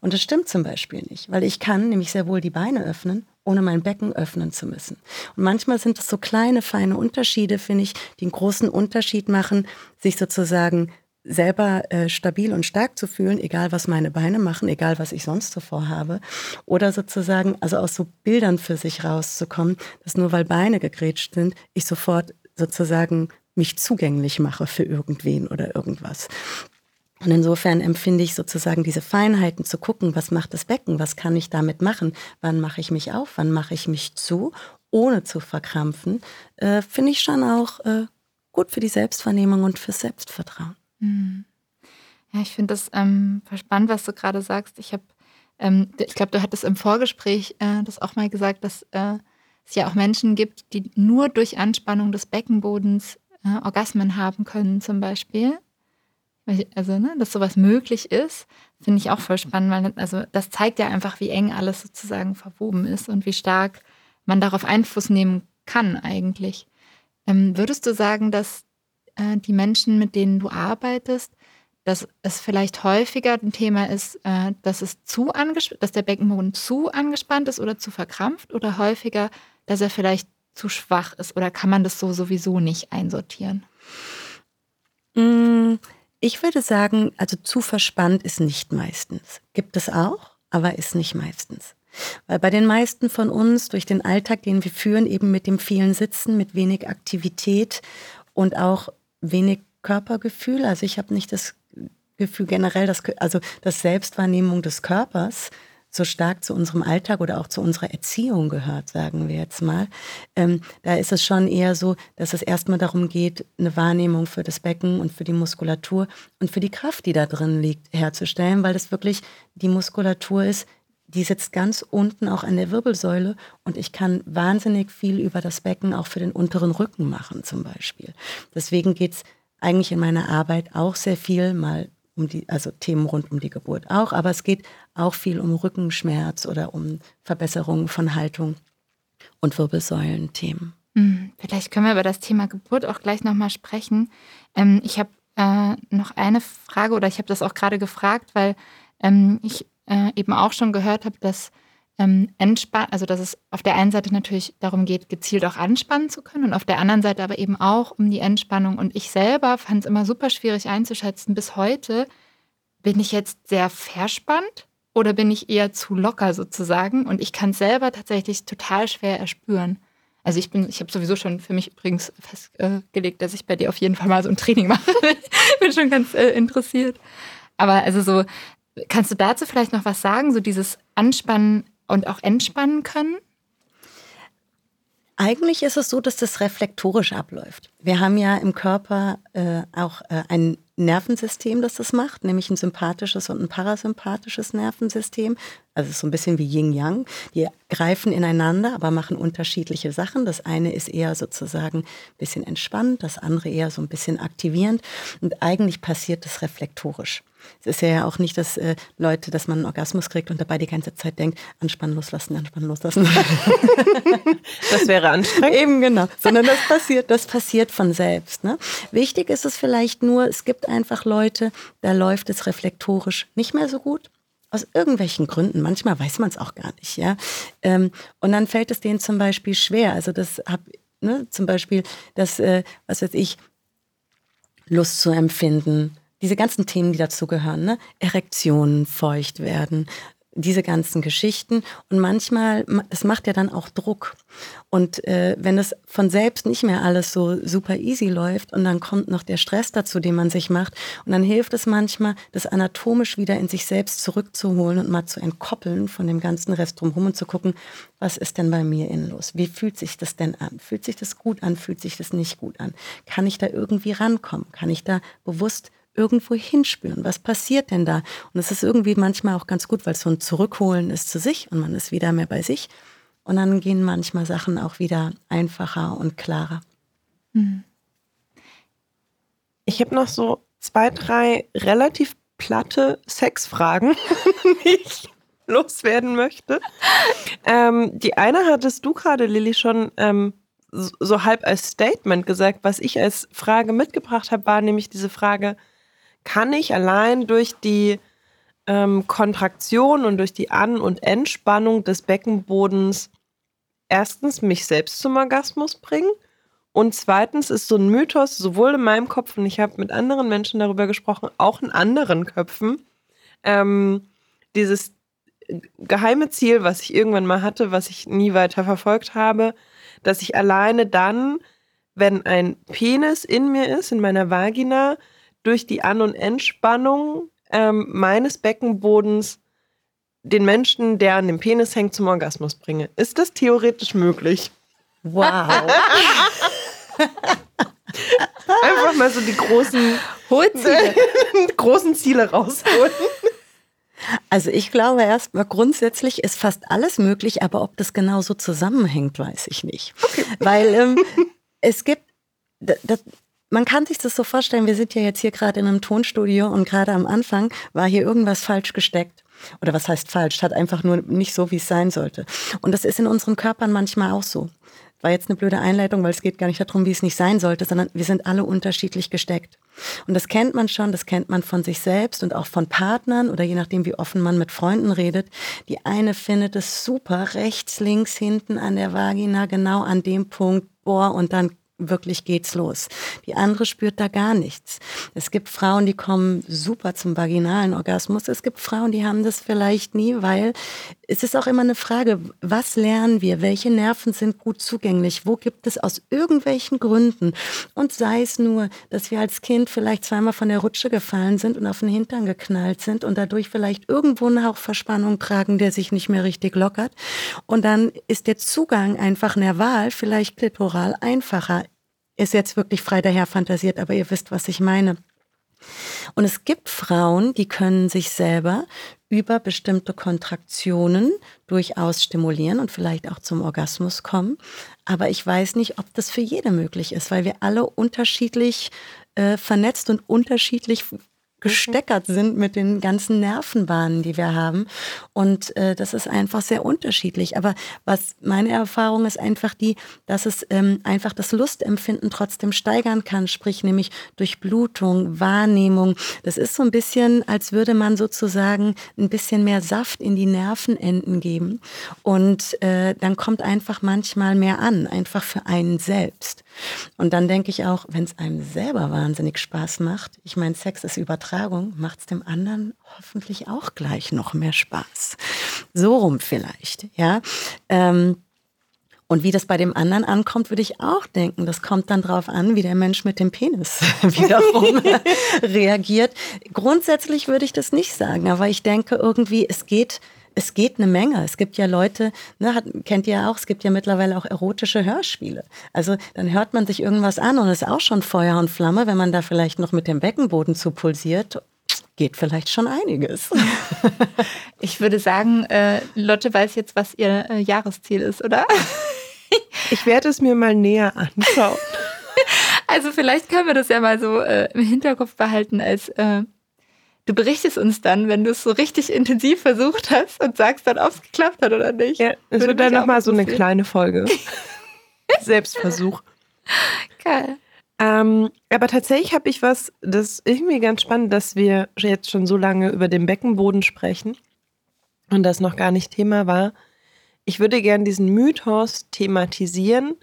Und das stimmt zum Beispiel nicht, weil ich kann nämlich sehr wohl die Beine öffnen, ohne mein Becken öffnen zu müssen. Und manchmal sind es so kleine, feine Unterschiede, finde ich, die einen großen Unterschied machen, sich sozusagen selber äh, stabil und stark zu fühlen, egal was meine Beine machen, egal was ich sonst so vorhabe. Oder sozusagen, also aus so Bildern für sich rauszukommen, dass nur weil Beine gegrätscht sind, ich sofort sozusagen mich zugänglich mache für irgendwen oder irgendwas. Und insofern empfinde ich sozusagen diese Feinheiten zu gucken, was macht das Becken, was kann ich damit machen, wann mache ich mich auf, wann mache ich mich zu, ohne zu verkrampfen, äh, finde ich schon auch äh, gut für die Selbstvernehmung und fürs Selbstvertrauen. Mhm. Ja, ich finde das ähm, spannend, was du gerade sagst. Ich habe, ähm, ich glaube, du hattest im Vorgespräch äh, das auch mal gesagt, dass äh, es ja auch Menschen gibt, die nur durch Anspannung des Beckenbodens äh, Orgasmen haben können, zum Beispiel. Also, ne, dass sowas möglich ist, finde ich auch voll spannend, weil also das zeigt ja einfach, wie eng alles sozusagen verwoben ist und wie stark man darauf Einfluss nehmen kann eigentlich. Ähm, würdest du sagen, dass äh, die Menschen, mit denen du arbeitest, dass es vielleicht häufiger ein Thema ist, äh, dass es zu dass der Beckenboden zu angespannt ist oder zu verkrampft oder häufiger, dass er vielleicht zu schwach ist oder kann man das so sowieso nicht einsortieren? Mm, ich würde sagen, also zu verspannt ist nicht meistens. Gibt es auch, aber ist nicht meistens. Weil bei den meisten von uns durch den Alltag, den wir führen, eben mit dem vielen Sitzen, mit wenig Aktivität und auch wenig Körpergefühl. Also ich habe nicht das Gefühl generell, dass, also das Selbstwahrnehmung des Körpers so stark zu unserem Alltag oder auch zu unserer Erziehung gehört, sagen wir jetzt mal. Ähm, da ist es schon eher so, dass es erstmal darum geht, eine Wahrnehmung für das Becken und für die Muskulatur und für die Kraft, die da drin liegt, herzustellen, weil das wirklich die Muskulatur ist, die sitzt ganz unten auch an der Wirbelsäule und ich kann wahnsinnig viel über das Becken auch für den unteren Rücken machen zum Beispiel. Deswegen geht es eigentlich in meiner Arbeit auch sehr viel mal um die, also Themen rund um die Geburt auch, aber es geht auch viel um Rückenschmerz oder um Verbesserungen von Haltung und Wirbelsäulenthemen. Hm, vielleicht können wir über das Thema Geburt auch gleich nochmal sprechen. Ähm, ich habe äh, noch eine Frage oder ich habe das auch gerade gefragt, weil ähm, ich äh, eben auch schon gehört habe, dass ähm, also dass es auf der einen Seite natürlich darum geht, gezielt auch anspannen zu können und auf der anderen Seite aber eben auch um die Entspannung. Und ich selber fand es immer super schwierig einzuschätzen. Bis heute bin ich jetzt sehr verspannt oder bin ich eher zu locker sozusagen? Und ich kann es selber tatsächlich total schwer erspüren. Also ich bin, ich habe sowieso schon für mich übrigens festgelegt, dass ich bei dir auf jeden Fall mal so ein Training mache. bin schon ganz äh, interessiert. Aber also so, kannst du dazu vielleicht noch was sagen? So dieses Anspannen und auch entspannen können? Eigentlich ist es so, dass das reflektorisch abläuft. Wir haben ja im Körper äh, auch äh, ein Nervensystem, das das macht, nämlich ein sympathisches und ein parasympathisches Nervensystem. Also so ein bisschen wie Yin-Yang. Die greifen ineinander, aber machen unterschiedliche Sachen. Das eine ist eher sozusagen ein bisschen entspannt, das andere eher so ein bisschen aktivierend. Und eigentlich passiert das reflektorisch. Es ist ja auch nicht, dass äh, Leute, dass man einen Orgasmus kriegt und dabei die ganze Zeit denkt, anspannen loslassen, anspannen loslassen. das wäre anstrengend. Eben genau. Sondern das passiert, das passiert von selbst. Ne? Wichtig ist es vielleicht nur, es gibt einfach Leute, da läuft es reflektorisch nicht mehr so gut. Aus irgendwelchen Gründen. Manchmal weiß man es auch gar nicht, ja. Ähm, und dann fällt es denen zum Beispiel schwer. Also das habe ne, zum Beispiel, das, äh, was weiß ich, Lust zu empfinden, diese ganzen Themen, die dazugehören, ne? Erektionen feucht werden, diese ganzen Geschichten. Und manchmal, es macht ja dann auch Druck. Und äh, wenn es von selbst nicht mehr alles so super easy läuft und dann kommt noch der Stress dazu, den man sich macht, und dann hilft es manchmal, das anatomisch wieder in sich selbst zurückzuholen und mal zu entkoppeln von dem ganzen Rest drumherum und zu gucken, was ist denn bei mir innen los? Wie fühlt sich das denn an? Fühlt sich das gut an? Fühlt sich das nicht gut an? Kann ich da irgendwie rankommen? Kann ich da bewusst irgendwo hinspüren. Was passiert denn da? Und es ist irgendwie manchmal auch ganz gut, weil so ein Zurückholen ist zu sich und man ist wieder mehr bei sich. Und dann gehen manchmal Sachen auch wieder einfacher und klarer. Hm. Ich habe noch so zwei, drei relativ platte Sexfragen, die ich loswerden möchte. Ähm, die eine hattest du gerade, Lilly, schon ähm, so halb als Statement gesagt. Was ich als Frage mitgebracht habe, war nämlich diese Frage, kann ich allein durch die ähm, Kontraktion und durch die An- und Entspannung des Beckenbodens erstens mich selbst zum Orgasmus bringen Und zweitens ist so ein Mythos sowohl in meinem Kopf und ich habe mit anderen Menschen darüber gesprochen, auch in anderen Köpfen, ähm, dieses geheime Ziel, was ich irgendwann mal hatte, was ich nie weiter verfolgt habe, dass ich alleine dann, wenn ein Penis in mir ist, in meiner Vagina, durch die An- und Entspannung ähm, meines Beckenbodens den Menschen, der an dem Penis hängt, zum Orgasmus bringe. Ist das theoretisch möglich? Wow. Einfach mal so die großen, Ziele. großen Ziele rausholen. Also ich glaube erstmal grundsätzlich ist fast alles möglich, aber ob das genau so zusammenhängt, weiß ich nicht. Okay. Weil ähm, es gibt, das, man kann sich das so vorstellen, wir sind ja jetzt hier gerade in einem Tonstudio und gerade am Anfang war hier irgendwas falsch gesteckt. Oder was heißt falsch? Hat einfach nur nicht so, wie es sein sollte. Und das ist in unseren Körpern manchmal auch so. War jetzt eine blöde Einleitung, weil es geht gar nicht darum, wie es nicht sein sollte, sondern wir sind alle unterschiedlich gesteckt. Und das kennt man schon, das kennt man von sich selbst und auch von Partnern oder je nachdem, wie offen man mit Freunden redet. Die eine findet es super, rechts, links, hinten an der Vagina, genau an dem Punkt, boah, und dann wirklich geht's los. Die andere spürt da gar nichts. Es gibt Frauen, die kommen super zum vaginalen Orgasmus. Es gibt Frauen, die haben das vielleicht nie, weil es ist auch immer eine Frage, was lernen wir? Welche Nerven sind gut zugänglich? Wo gibt es aus irgendwelchen Gründen? Und sei es nur, dass wir als Kind vielleicht zweimal von der Rutsche gefallen sind und auf den Hintern geknallt sind und dadurch vielleicht irgendwo eine Hauchverspannung tragen, der sich nicht mehr richtig lockert. Und dann ist der Zugang einfach nerval, vielleicht klitoral einfacher. Ist jetzt wirklich frei daher fantasiert, aber ihr wisst, was ich meine. Und es gibt Frauen, die können sich selber über bestimmte Kontraktionen durchaus stimulieren und vielleicht auch zum Orgasmus kommen. Aber ich weiß nicht, ob das für jede möglich ist, weil wir alle unterschiedlich äh, vernetzt und unterschiedlich gesteckert sind mit den ganzen Nervenbahnen, die wir haben. Und äh, das ist einfach sehr unterschiedlich. Aber was meine Erfahrung ist einfach die, dass es ähm, einfach das Lustempfinden trotzdem steigern kann, sprich nämlich durch Blutung, Wahrnehmung. Das ist so ein bisschen, als würde man sozusagen ein bisschen mehr Saft in die Nervenenden geben. Und äh, dann kommt einfach manchmal mehr an, einfach für einen selbst. Und dann denke ich auch, wenn es einem selber wahnsinnig Spaß macht, ich meine, Sex ist Übertragung, macht es dem anderen hoffentlich auch gleich noch mehr Spaß. So rum vielleicht, ja. Ähm, und wie das bei dem anderen ankommt, würde ich auch denken. Das kommt dann drauf an, wie der Mensch mit dem Penis wiederum reagiert. Grundsätzlich würde ich das nicht sagen, aber ich denke irgendwie, es geht es geht eine Menge. Es gibt ja Leute, ne, hat, kennt ihr ja auch, es gibt ja mittlerweile auch erotische Hörspiele. Also dann hört man sich irgendwas an und ist auch schon Feuer und Flamme, wenn man da vielleicht noch mit dem Beckenboden zu pulsiert. Geht vielleicht schon einiges. Ich würde sagen, äh, Lotte weiß jetzt, was ihr äh, Jahresziel ist, oder? Ich werde es mir mal näher anschauen. Also vielleicht können wir das ja mal so äh, im Hinterkopf behalten als äh, Du berichtest uns dann, wenn du es so richtig intensiv versucht hast und sagst dann, ob es geklappt hat oder nicht. Ja, es wird dann nochmal so eine kleine Folge. Selbstversuch. Geil. Ähm, aber tatsächlich habe ich was, das ist irgendwie ganz spannend, dass wir jetzt schon so lange über den Beckenboden sprechen und das noch gar nicht Thema war. Ich würde gerne diesen Mythos thematisieren,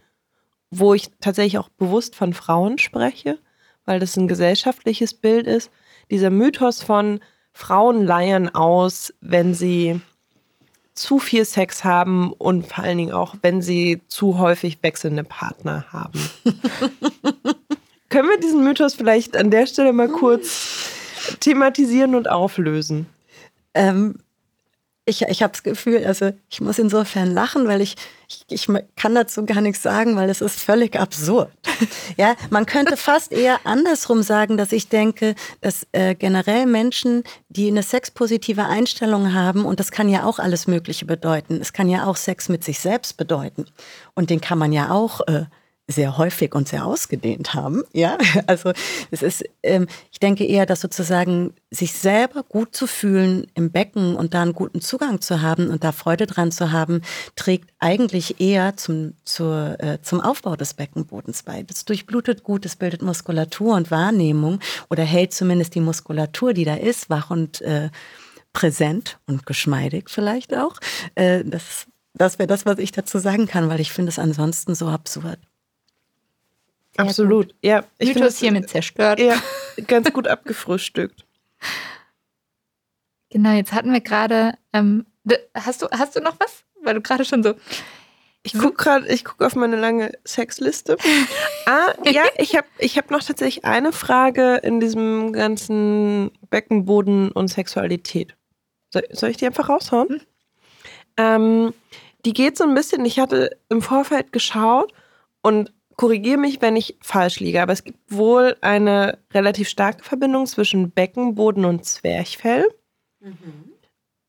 wo ich tatsächlich auch bewusst von Frauen spreche, weil das ein gesellschaftliches Bild ist dieser Mythos von Frauen leiern aus, wenn sie zu viel Sex haben und vor allen Dingen auch, wenn sie zu häufig wechselnde Partner haben. Können wir diesen Mythos vielleicht an der Stelle mal kurz thematisieren und auflösen? Ähm, ich, ich habe das Gefühl, also ich muss insofern lachen, weil ich, ich, ich kann dazu gar nichts sagen, weil es ist völlig absurd. ja, man könnte fast eher andersrum sagen, dass ich denke, dass äh, generell Menschen, die eine sexpositive Einstellung haben, und das kann ja auch alles Mögliche bedeuten, es kann ja auch Sex mit sich selbst bedeuten. Und den kann man ja auch äh, sehr häufig und sehr ausgedehnt haben. Ja, also es ist, ähm, ich denke eher, dass sozusagen sich selber gut zu fühlen im Becken und da einen guten Zugang zu haben und da Freude dran zu haben, trägt eigentlich eher zum, zur, äh, zum Aufbau des Beckenbodens bei. Das durchblutet gut, es bildet Muskulatur und Wahrnehmung oder hält zumindest die Muskulatur, die da ist, wach und äh, präsent und geschmeidig vielleicht auch. Äh, das das wäre das, was ich dazu sagen kann, weil ich finde es ansonsten so absurd. Absolut. Ja, ich Mythos das, hiermit zerstört. Ja, ganz gut abgefrühstückt. Genau, jetzt hatten wir gerade. Ähm, hast, du, hast du noch was? Weil du gerade schon so. Ich gucke gerade, ich gucke auf meine lange Sexliste. ah, ja, ich habe ich hab noch tatsächlich eine Frage in diesem ganzen Beckenboden und Sexualität. Soll, soll ich die einfach raushauen? Hm. Ähm, die geht so ein bisschen, ich hatte im Vorfeld geschaut und korrigiere mich, wenn ich falsch liege, aber es gibt wohl eine relativ starke Verbindung zwischen Beckenboden und Zwerchfell. Mhm.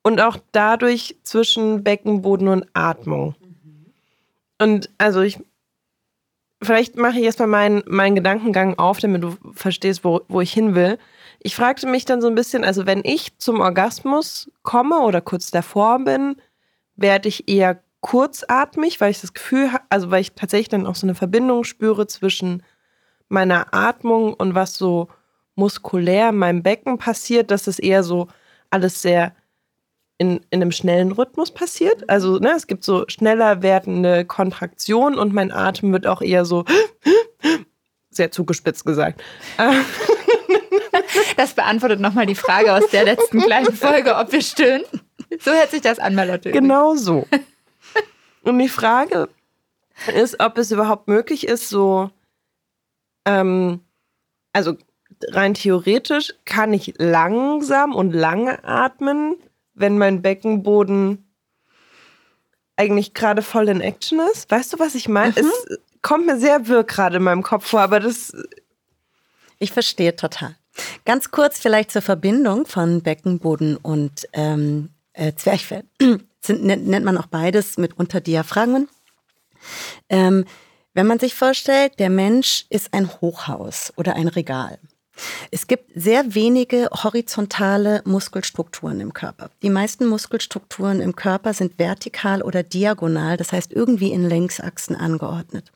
Und auch dadurch zwischen Beckenboden und Atmung. Und also ich, vielleicht mache ich erstmal meinen, meinen Gedankengang auf, damit du verstehst, wo, wo ich hin will. Ich fragte mich dann so ein bisschen, also wenn ich zum Orgasmus komme oder kurz davor bin, werde ich eher kurzatmig, weil ich das Gefühl habe, also weil ich tatsächlich dann auch so eine Verbindung spüre zwischen meiner Atmung und was so muskulär in meinem Becken passiert, dass das eher so alles sehr in, in einem schnellen Rhythmus passiert. Also ne, es gibt so schneller werdende Kontraktionen und mein Atem wird auch eher so sehr zugespitzt gesagt. Das beantwortet nochmal die Frage aus der letzten kleinen Folge, ob wir stöhnen. So hört sich das an, Malotte. Genau so. Und die Frage ist, ob es überhaupt möglich ist, so, ähm, also rein theoretisch kann ich langsam und lange atmen, wenn mein Beckenboden eigentlich gerade voll in Action ist. Weißt du, was ich meine? Mhm. Es kommt mir sehr wirr gerade in meinem Kopf vor, aber das. Ich verstehe total. Ganz kurz vielleicht zur Verbindung von Beckenboden und ähm, äh, Zwerchfell. Sind, nennt man auch beides mitunter Diaphragmen. Ähm, wenn man sich vorstellt, der Mensch ist ein Hochhaus oder ein Regal. Es gibt sehr wenige horizontale Muskelstrukturen im Körper. Die meisten Muskelstrukturen im Körper sind vertikal oder diagonal, das heißt irgendwie in Längsachsen angeordnet.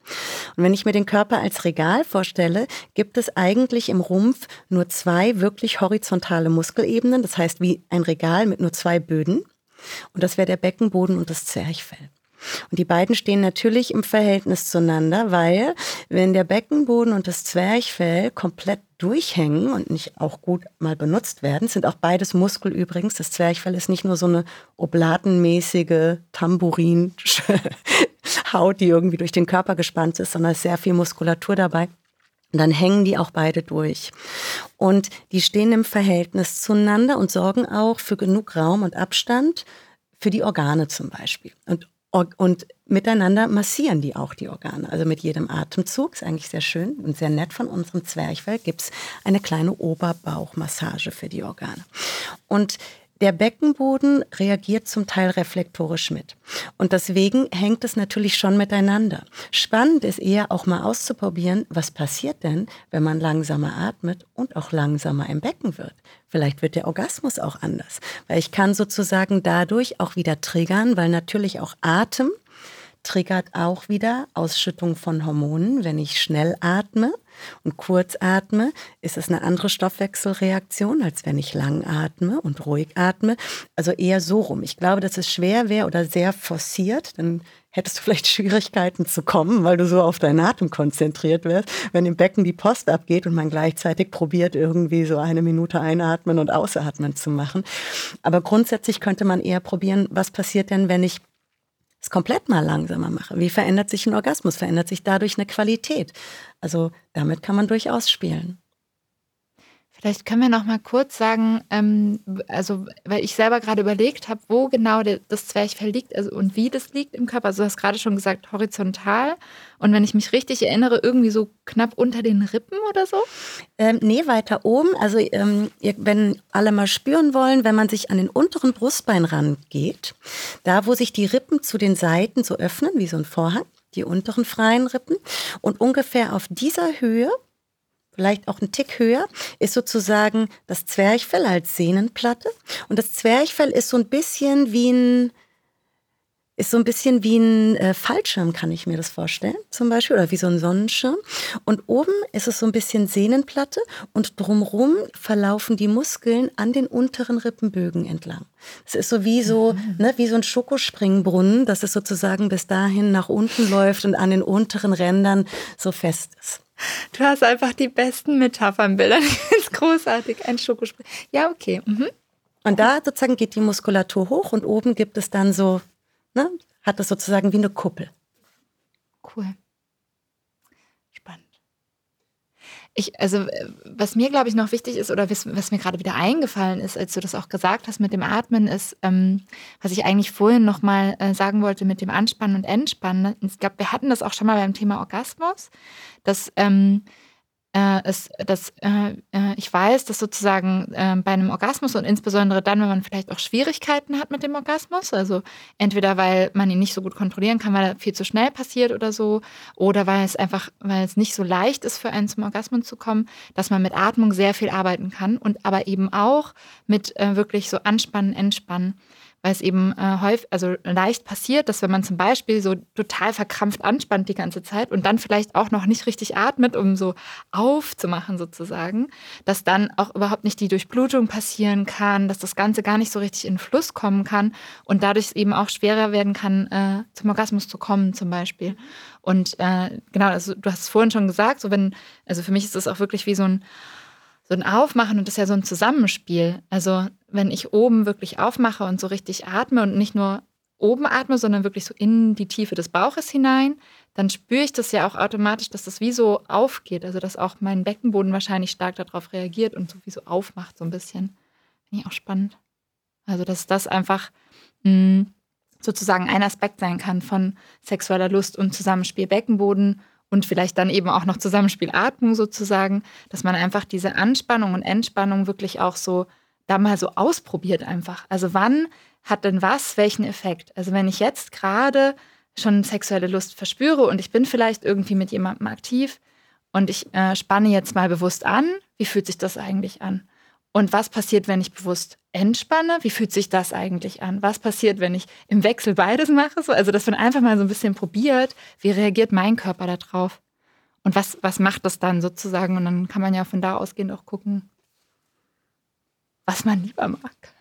Und wenn ich mir den Körper als Regal vorstelle, gibt es eigentlich im Rumpf nur zwei wirklich horizontale Muskelebenen, das heißt wie ein Regal mit nur zwei Böden. Und das wäre der Beckenboden und das Zwerchfell. Und die beiden stehen natürlich im Verhältnis zueinander, weil wenn der Beckenboden und das Zwerchfell komplett durchhängen und nicht auch gut mal benutzt werden, sind auch beides Muskel übrigens. Das Zwerchfell ist nicht nur so eine oblatenmäßige Tambourin-Haut, die irgendwie durch den Körper gespannt ist, sondern ist sehr viel Muskulatur dabei. Und dann hängen die auch beide durch. Und die stehen im Verhältnis zueinander und sorgen auch für genug Raum und Abstand für die Organe zum Beispiel. Und und miteinander massieren die auch die Organe. Also mit jedem Atemzug, ist eigentlich sehr schön und sehr nett von unserem Zwerchfell, gibt es eine kleine Oberbauchmassage für die Organe. Und der Beckenboden reagiert zum Teil reflektorisch mit. Und deswegen hängt es natürlich schon miteinander. Spannend ist eher auch mal auszuprobieren, was passiert denn, wenn man langsamer atmet und auch langsamer im Becken wird. Vielleicht wird der Orgasmus auch anders. Weil ich kann sozusagen dadurch auch wieder triggern, weil natürlich auch Atem triggert auch wieder Ausschüttung von Hormonen, wenn ich schnell atme und kurz atme, ist es eine andere Stoffwechselreaktion, als wenn ich lang atme und ruhig atme. Also eher so rum. Ich glaube, dass es schwer wäre oder sehr forciert, dann hättest du vielleicht Schwierigkeiten zu kommen, weil du so auf deinen Atem konzentriert wirst, wenn im Becken die Post abgeht und man gleichzeitig probiert, irgendwie so eine Minute einatmen und ausatmen zu machen. Aber grundsätzlich könnte man eher probieren, was passiert denn, wenn ich es komplett mal langsamer mache? Wie verändert sich ein Orgasmus? Verändert sich dadurch eine Qualität? Also damit kann man durchaus spielen. Vielleicht können wir noch mal kurz sagen, ähm, also weil ich selber gerade überlegt habe, wo genau der, das Zwerchfell liegt also, und wie das liegt im Körper. Also du hast gerade schon gesagt horizontal und wenn ich mich richtig erinnere, irgendwie so knapp unter den Rippen oder so? Ähm, nee, weiter oben. Also ähm, wenn alle mal spüren wollen, wenn man sich an den unteren Brustbein rangeht, da wo sich die Rippen zu den Seiten so öffnen, wie so ein Vorhang, die unteren freien Rippen und ungefähr auf dieser Höhe vielleicht auch ein Tick höher, ist sozusagen das Zwerchfell als Sehnenplatte. Und das Zwerchfell ist so ein bisschen wie ein, ist so ein bisschen wie ein äh, Fallschirm, kann ich mir das vorstellen, zum Beispiel, oder wie so ein Sonnenschirm. Und oben ist es so ein bisschen Sehnenplatte und drumrum verlaufen die Muskeln an den unteren Rippenbögen entlang. Es ist so wie so, mhm. ne, wie so ein Schokospringbrunnen, dass es sozusagen bis dahin nach unten läuft und an den unteren Rändern so fest ist. Du hast einfach die besten Metaphernbilder. Es großartig. Ein Schokosprich. Ja, okay. Mhm. Und da sozusagen geht die Muskulatur hoch und oben gibt es dann so, ne, hat es sozusagen wie eine Kuppel. Cool. Spannend. Ich, also, was mir, glaube ich, noch wichtig ist, oder was, was mir gerade wieder eingefallen ist, als du das auch gesagt hast mit dem Atmen, ist, ähm, was ich eigentlich vorhin nochmal äh, sagen wollte mit dem Anspannen und Entspannen. Ich glaube, wir hatten das auch schon mal beim Thema Orgasmus, dass ähm, äh, es, dass äh, äh, ich weiß, dass sozusagen äh, bei einem Orgasmus und insbesondere dann, wenn man vielleicht auch Schwierigkeiten hat mit dem Orgasmus, also entweder weil man ihn nicht so gut kontrollieren kann, weil er viel zu schnell passiert oder so, oder weil es einfach, weil es nicht so leicht ist für einen zum Orgasmus zu kommen, dass man mit Atmung sehr viel arbeiten kann und aber eben auch mit äh, wirklich so Anspannen, Entspannen weil es eben äh, häufig, also leicht passiert, dass wenn man zum Beispiel so total verkrampft anspannt die ganze Zeit und dann vielleicht auch noch nicht richtig atmet, um so aufzumachen sozusagen, dass dann auch überhaupt nicht die Durchblutung passieren kann, dass das Ganze gar nicht so richtig in Fluss kommen kann und dadurch eben auch schwerer werden kann, äh, zum Orgasmus zu kommen zum Beispiel. Und äh, genau, also du hast es vorhin schon gesagt, so wenn, also für mich ist das auch wirklich wie so ein so ein Aufmachen und das ist ja so ein Zusammenspiel. Also wenn ich oben wirklich aufmache und so richtig atme und nicht nur oben atme, sondern wirklich so in die Tiefe des Bauches hinein, dann spüre ich das ja auch automatisch, dass das wie so aufgeht. Also dass auch mein Beckenboden wahrscheinlich stark darauf reagiert und so wie so aufmacht so ein bisschen. Finde ich auch spannend. Also dass das einfach mh, hm, sozusagen ein Aspekt sein kann von sexueller Lust und Zusammenspiel Beckenboden und vielleicht dann eben auch noch Zusammenspiel Atmung sozusagen, dass man einfach diese Anspannung und Entspannung wirklich auch so da mal so ausprobiert einfach. Also wann hat denn was welchen Effekt? Also wenn ich jetzt gerade schon sexuelle Lust verspüre und ich bin vielleicht irgendwie mit jemandem aktiv und ich äh, spanne jetzt mal bewusst an, wie fühlt sich das eigentlich an? Und was passiert, wenn ich bewusst entspanne? Wie fühlt sich das eigentlich an? Was passiert, wenn ich im Wechsel beides mache? So, also, dass man einfach mal so ein bisschen probiert, wie reagiert mein Körper darauf? Und was, was macht das dann sozusagen? Und dann kann man ja von da ausgehend auch gucken, was man lieber mag.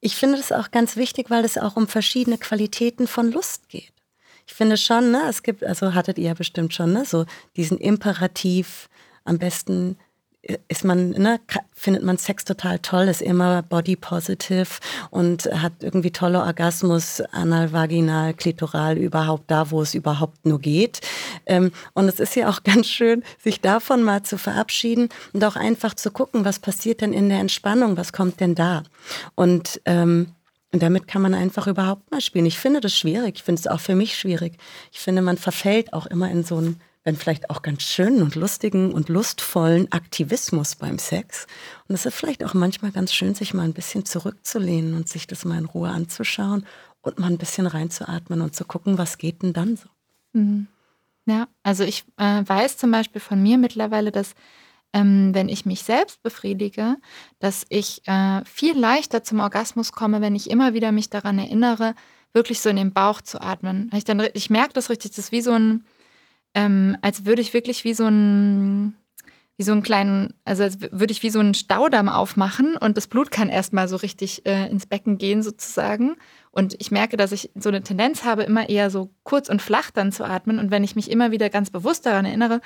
Ich finde das auch ganz wichtig, weil es auch um verschiedene Qualitäten von Lust geht. Ich finde schon, ne, es gibt, also hattet ihr ja bestimmt schon, ne, so diesen Imperativ, am besten ist man, ne, findet man Sex total toll, ist immer body positive und hat irgendwie tolle Orgasmus, anal, vaginal, klitoral, überhaupt da, wo es überhaupt nur geht. Ähm, und es ist ja auch ganz schön, sich davon mal zu verabschieden und auch einfach zu gucken, was passiert denn in der Entspannung, was kommt denn da? Und ähm, und damit kann man einfach überhaupt mal spielen. Ich finde das schwierig. Ich finde es auch für mich schwierig. Ich finde, man verfällt auch immer in so ein wenn vielleicht auch ganz schönen und lustigen und lustvollen Aktivismus beim Sex. Und es ist vielleicht auch manchmal ganz schön, sich mal ein bisschen zurückzulehnen und sich das mal in Ruhe anzuschauen und mal ein bisschen reinzuatmen und zu gucken, was geht denn dann so. Mhm. Ja, also ich äh, weiß zum Beispiel von mir mittlerweile, dass ähm, wenn ich mich selbst befriedige, dass ich äh, viel leichter zum Orgasmus komme, wenn ich immer wieder mich daran erinnere, wirklich so in den Bauch zu atmen. Ich, ich merke das richtig, das ist wie so ein, ähm, als würde ich wirklich wie so ein wie so einen kleinen, also als würde ich wie so einen Staudamm aufmachen und das Blut kann erstmal so richtig äh, ins Becken gehen sozusagen. Und ich merke, dass ich so eine Tendenz habe, immer eher so kurz und flach dann zu atmen. Und wenn ich mich immer wieder ganz bewusst daran erinnere,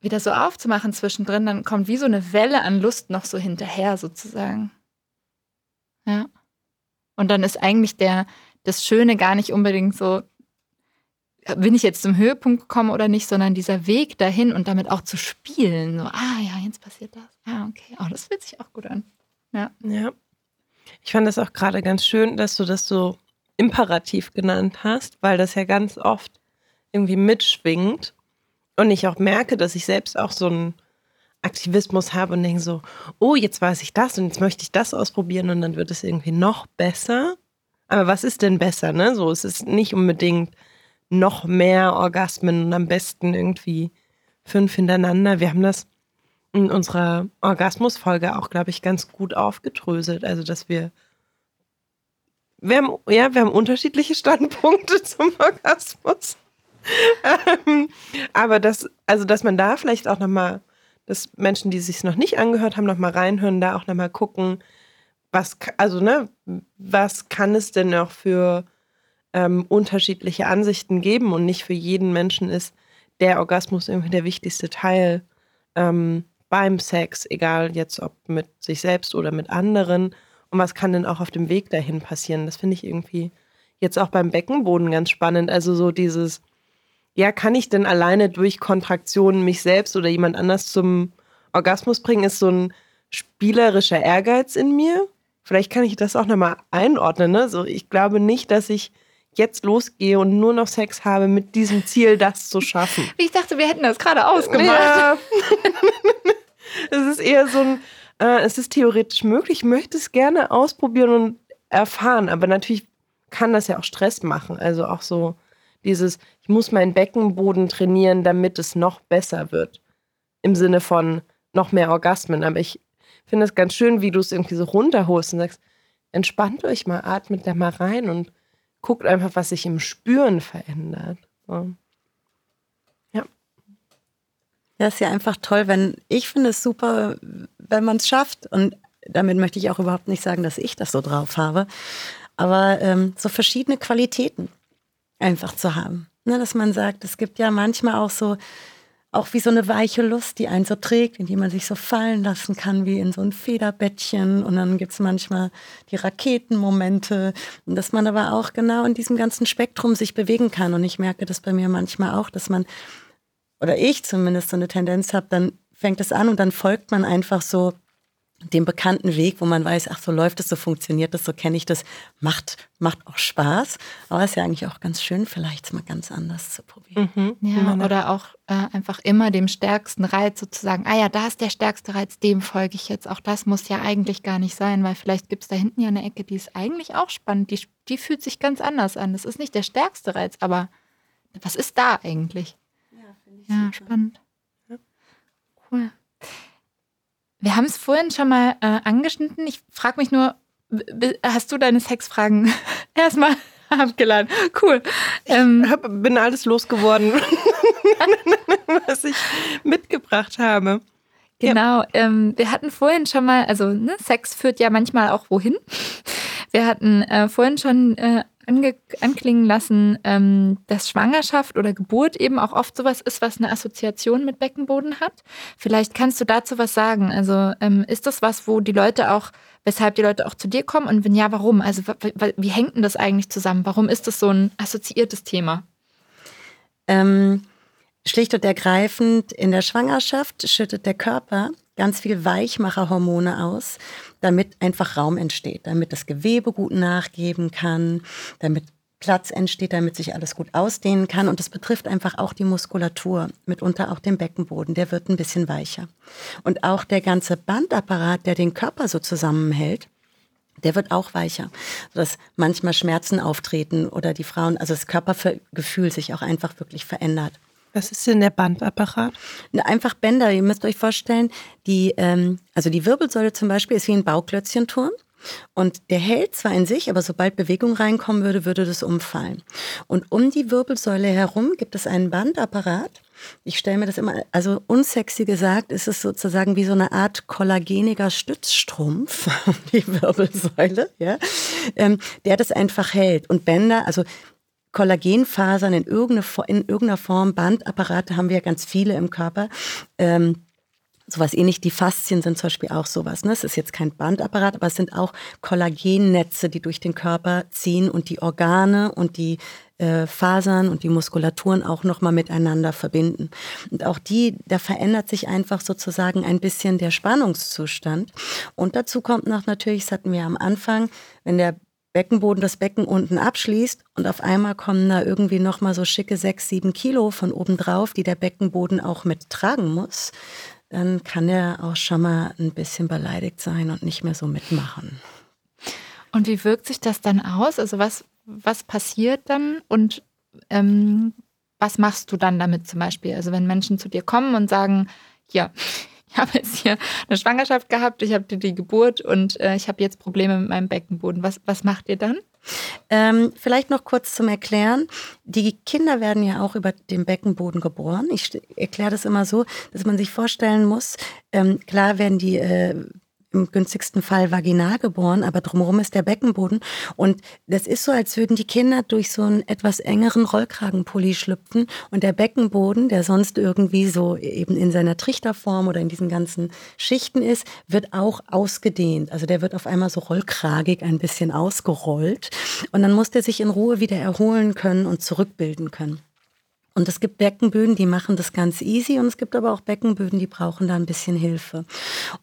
wieder so aufzumachen zwischendrin, dann kommt wie so eine Welle an Lust noch so hinterher sozusagen. Ja. Und dann ist eigentlich der, das Schöne gar nicht unbedingt so bin ich jetzt zum Höhepunkt gekommen oder nicht, sondern dieser Weg dahin und damit auch zu spielen. So, ah ja, jetzt passiert das. Ah, okay. Oh, das fühlt sich auch gut an. Ja. Ja. Ich fand das auch gerade ganz schön, dass du das so imperativ genannt hast, weil das ja ganz oft irgendwie mitschwingt und ich auch merke, dass ich selbst auch so einen Aktivismus habe und denke so, oh, jetzt weiß ich das und jetzt möchte ich das ausprobieren und dann wird es irgendwie noch besser. Aber was ist denn besser, ne? So, es ist nicht unbedingt noch mehr Orgasmen und am besten irgendwie fünf hintereinander. Wir haben das in unserer Orgasmusfolge auch, glaube ich, ganz gut aufgedröselt. Also, dass wir, wir haben, ja, wir haben unterschiedliche Standpunkte zum Orgasmus. ähm, aber das, also, dass man da vielleicht auch nochmal, dass Menschen, die sich noch nicht angehört haben, nochmal reinhören, da auch nochmal gucken, was, also, ne, was kann es denn noch für ähm, unterschiedliche Ansichten geben und nicht für jeden Menschen ist der Orgasmus irgendwie der wichtigste Teil ähm, beim Sex, egal jetzt ob mit sich selbst oder mit anderen. Und was kann denn auch auf dem Weg dahin passieren? Das finde ich irgendwie jetzt auch beim Beckenboden ganz spannend. Also so dieses, ja, kann ich denn alleine durch Kontraktionen mich selbst oder jemand anders zum Orgasmus bringen, ist so ein spielerischer Ehrgeiz in mir. Vielleicht kann ich das auch nochmal einordnen. Ne? So, ich glaube nicht, dass ich jetzt losgehe und nur noch Sex habe mit diesem Ziel, das zu schaffen. Ich dachte, wir hätten das gerade ausgemacht. Ja. es ist eher so ein, äh, es ist theoretisch möglich, ich möchte es gerne ausprobieren und erfahren, aber natürlich kann das ja auch Stress machen. Also auch so dieses, ich muss meinen Beckenboden trainieren, damit es noch besser wird. Im Sinne von noch mehr Orgasmen. Aber ich finde es ganz schön, wie du es irgendwie so runterholst und sagst, entspannt euch mal, atmet da mal rein und guckt einfach, was sich im Spüren verändert. So. Ja. Ja, ist ja einfach toll, wenn ich finde es super, wenn man es schafft. Und damit möchte ich auch überhaupt nicht sagen, dass ich das so drauf habe. Aber ähm, so verschiedene Qualitäten einfach zu haben. Ne, dass man sagt, es gibt ja manchmal auch so auch wie so eine weiche Lust, die einen so trägt, in die man sich so fallen lassen kann, wie in so ein Federbettchen. Und dann gibt es manchmal die Raketenmomente. Und dass man aber auch genau in diesem ganzen Spektrum sich bewegen kann. Und ich merke das bei mir manchmal auch, dass man, oder ich zumindest so eine Tendenz habe, dann fängt es an und dann folgt man einfach so dem bekannten Weg, wo man weiß, ach, so läuft es, so funktioniert das, so kenne ich das, macht, macht auch Spaß. Aber es ist ja eigentlich auch ganz schön, vielleicht mal ganz anders zu probieren. Mhm. Ja, oder auch äh, einfach immer dem stärksten Reiz sozusagen, ah ja, da ist der stärkste Reiz, dem folge ich jetzt. Auch das muss ja eigentlich gar nicht sein, weil vielleicht gibt es da hinten ja eine Ecke, die ist eigentlich auch spannend, die, die fühlt sich ganz anders an. Das ist nicht der stärkste Reiz, aber was ist da eigentlich? Ja, finde ich Ja, super. spannend. Ja. Cool. Wir haben es vorhin schon mal äh, angeschnitten. Ich frage mich nur, hast du deine Sexfragen erstmal abgeladen? Cool. Ähm, ich hab, bin alles losgeworden, was ich mitgebracht habe. Genau. Ähm, wir hatten vorhin schon mal, also ne, Sex führt ja manchmal auch wohin. Wir hatten äh, vorhin schon äh, anklingen lassen, ähm, dass Schwangerschaft oder Geburt eben auch oft sowas ist, was eine Assoziation mit Beckenboden hat. Vielleicht kannst du dazu was sagen. Also ähm, ist das was, wo die Leute auch, weshalb die Leute auch zu dir kommen und wenn ja, warum? Also wie hängt denn das eigentlich zusammen? Warum ist das so ein assoziiertes Thema? Ähm, schlicht und ergreifend, in der Schwangerschaft schüttet der Körper ganz viel Weichmacherhormone aus, damit einfach Raum entsteht, damit das Gewebe gut nachgeben kann, damit Platz entsteht, damit sich alles gut ausdehnen kann. Und das betrifft einfach auch die Muskulatur, mitunter auch den Beckenboden. Der wird ein bisschen weicher. Und auch der ganze Bandapparat, der den Körper so zusammenhält, der wird auch weicher, sodass manchmal Schmerzen auftreten oder die Frauen, also das Körpergefühl sich auch einfach wirklich verändert. Was ist denn der Bandapparat? Einfach Bänder. Ihr müsst euch vorstellen, die, ähm, also die Wirbelsäule zum Beispiel ist wie ein Bauklötzchenturm. Und der hält zwar in sich, aber sobald Bewegung reinkommen würde, würde das umfallen. Und um die Wirbelsäule herum gibt es einen Bandapparat. Ich stelle mir das immer, also unsexy gesagt, ist es sozusagen wie so eine Art kollageniger Stützstrumpf, die Wirbelsäule, ja, ähm, der das einfach hält. Und Bänder, also Kollagenfasern in irgendeiner, in irgendeiner Form, Bandapparate haben wir ja ganz viele im Körper. Ähm, sowas ähnlich, die Faszien sind zum Beispiel auch sowas. Ne? Es ist jetzt kein Bandapparat, aber es sind auch Kollagennetze, die durch den Körper ziehen und die Organe und die äh, Fasern und die Muskulaturen auch nochmal miteinander verbinden. Und auch die, da verändert sich einfach sozusagen ein bisschen der Spannungszustand. Und dazu kommt noch natürlich, das hatten wir am Anfang, wenn der Beckenboden das Becken unten abschließt und auf einmal kommen da irgendwie nochmal so schicke sechs, sieben Kilo von oben drauf, die der Beckenboden auch mittragen muss, dann kann er auch schon mal ein bisschen beleidigt sein und nicht mehr so mitmachen. Und wie wirkt sich das dann aus? Also was, was passiert dann und ähm, was machst du dann damit zum Beispiel? Also wenn Menschen zu dir kommen und sagen, ja, ich habe jetzt hier eine Schwangerschaft gehabt, ich habe die Geburt und äh, ich habe jetzt Probleme mit meinem Beckenboden. Was, was macht ihr dann? Ähm, vielleicht noch kurz zum Erklären. Die Kinder werden ja auch über den Beckenboden geboren. Ich erkläre das immer so, dass man sich vorstellen muss, ähm, klar werden die äh, im günstigsten Fall vaginal geboren, aber drumherum ist der Beckenboden. Und das ist so, als würden die Kinder durch so einen etwas engeren Rollkragenpulli schlüpfen und der Beckenboden, der sonst irgendwie so eben in seiner Trichterform oder in diesen ganzen Schichten ist, wird auch ausgedehnt. Also der wird auf einmal so rollkragig ein bisschen ausgerollt und dann muss der sich in Ruhe wieder erholen können und zurückbilden können. Und es gibt Beckenböden, die machen das ganz easy und es gibt aber auch Beckenböden, die brauchen da ein bisschen Hilfe.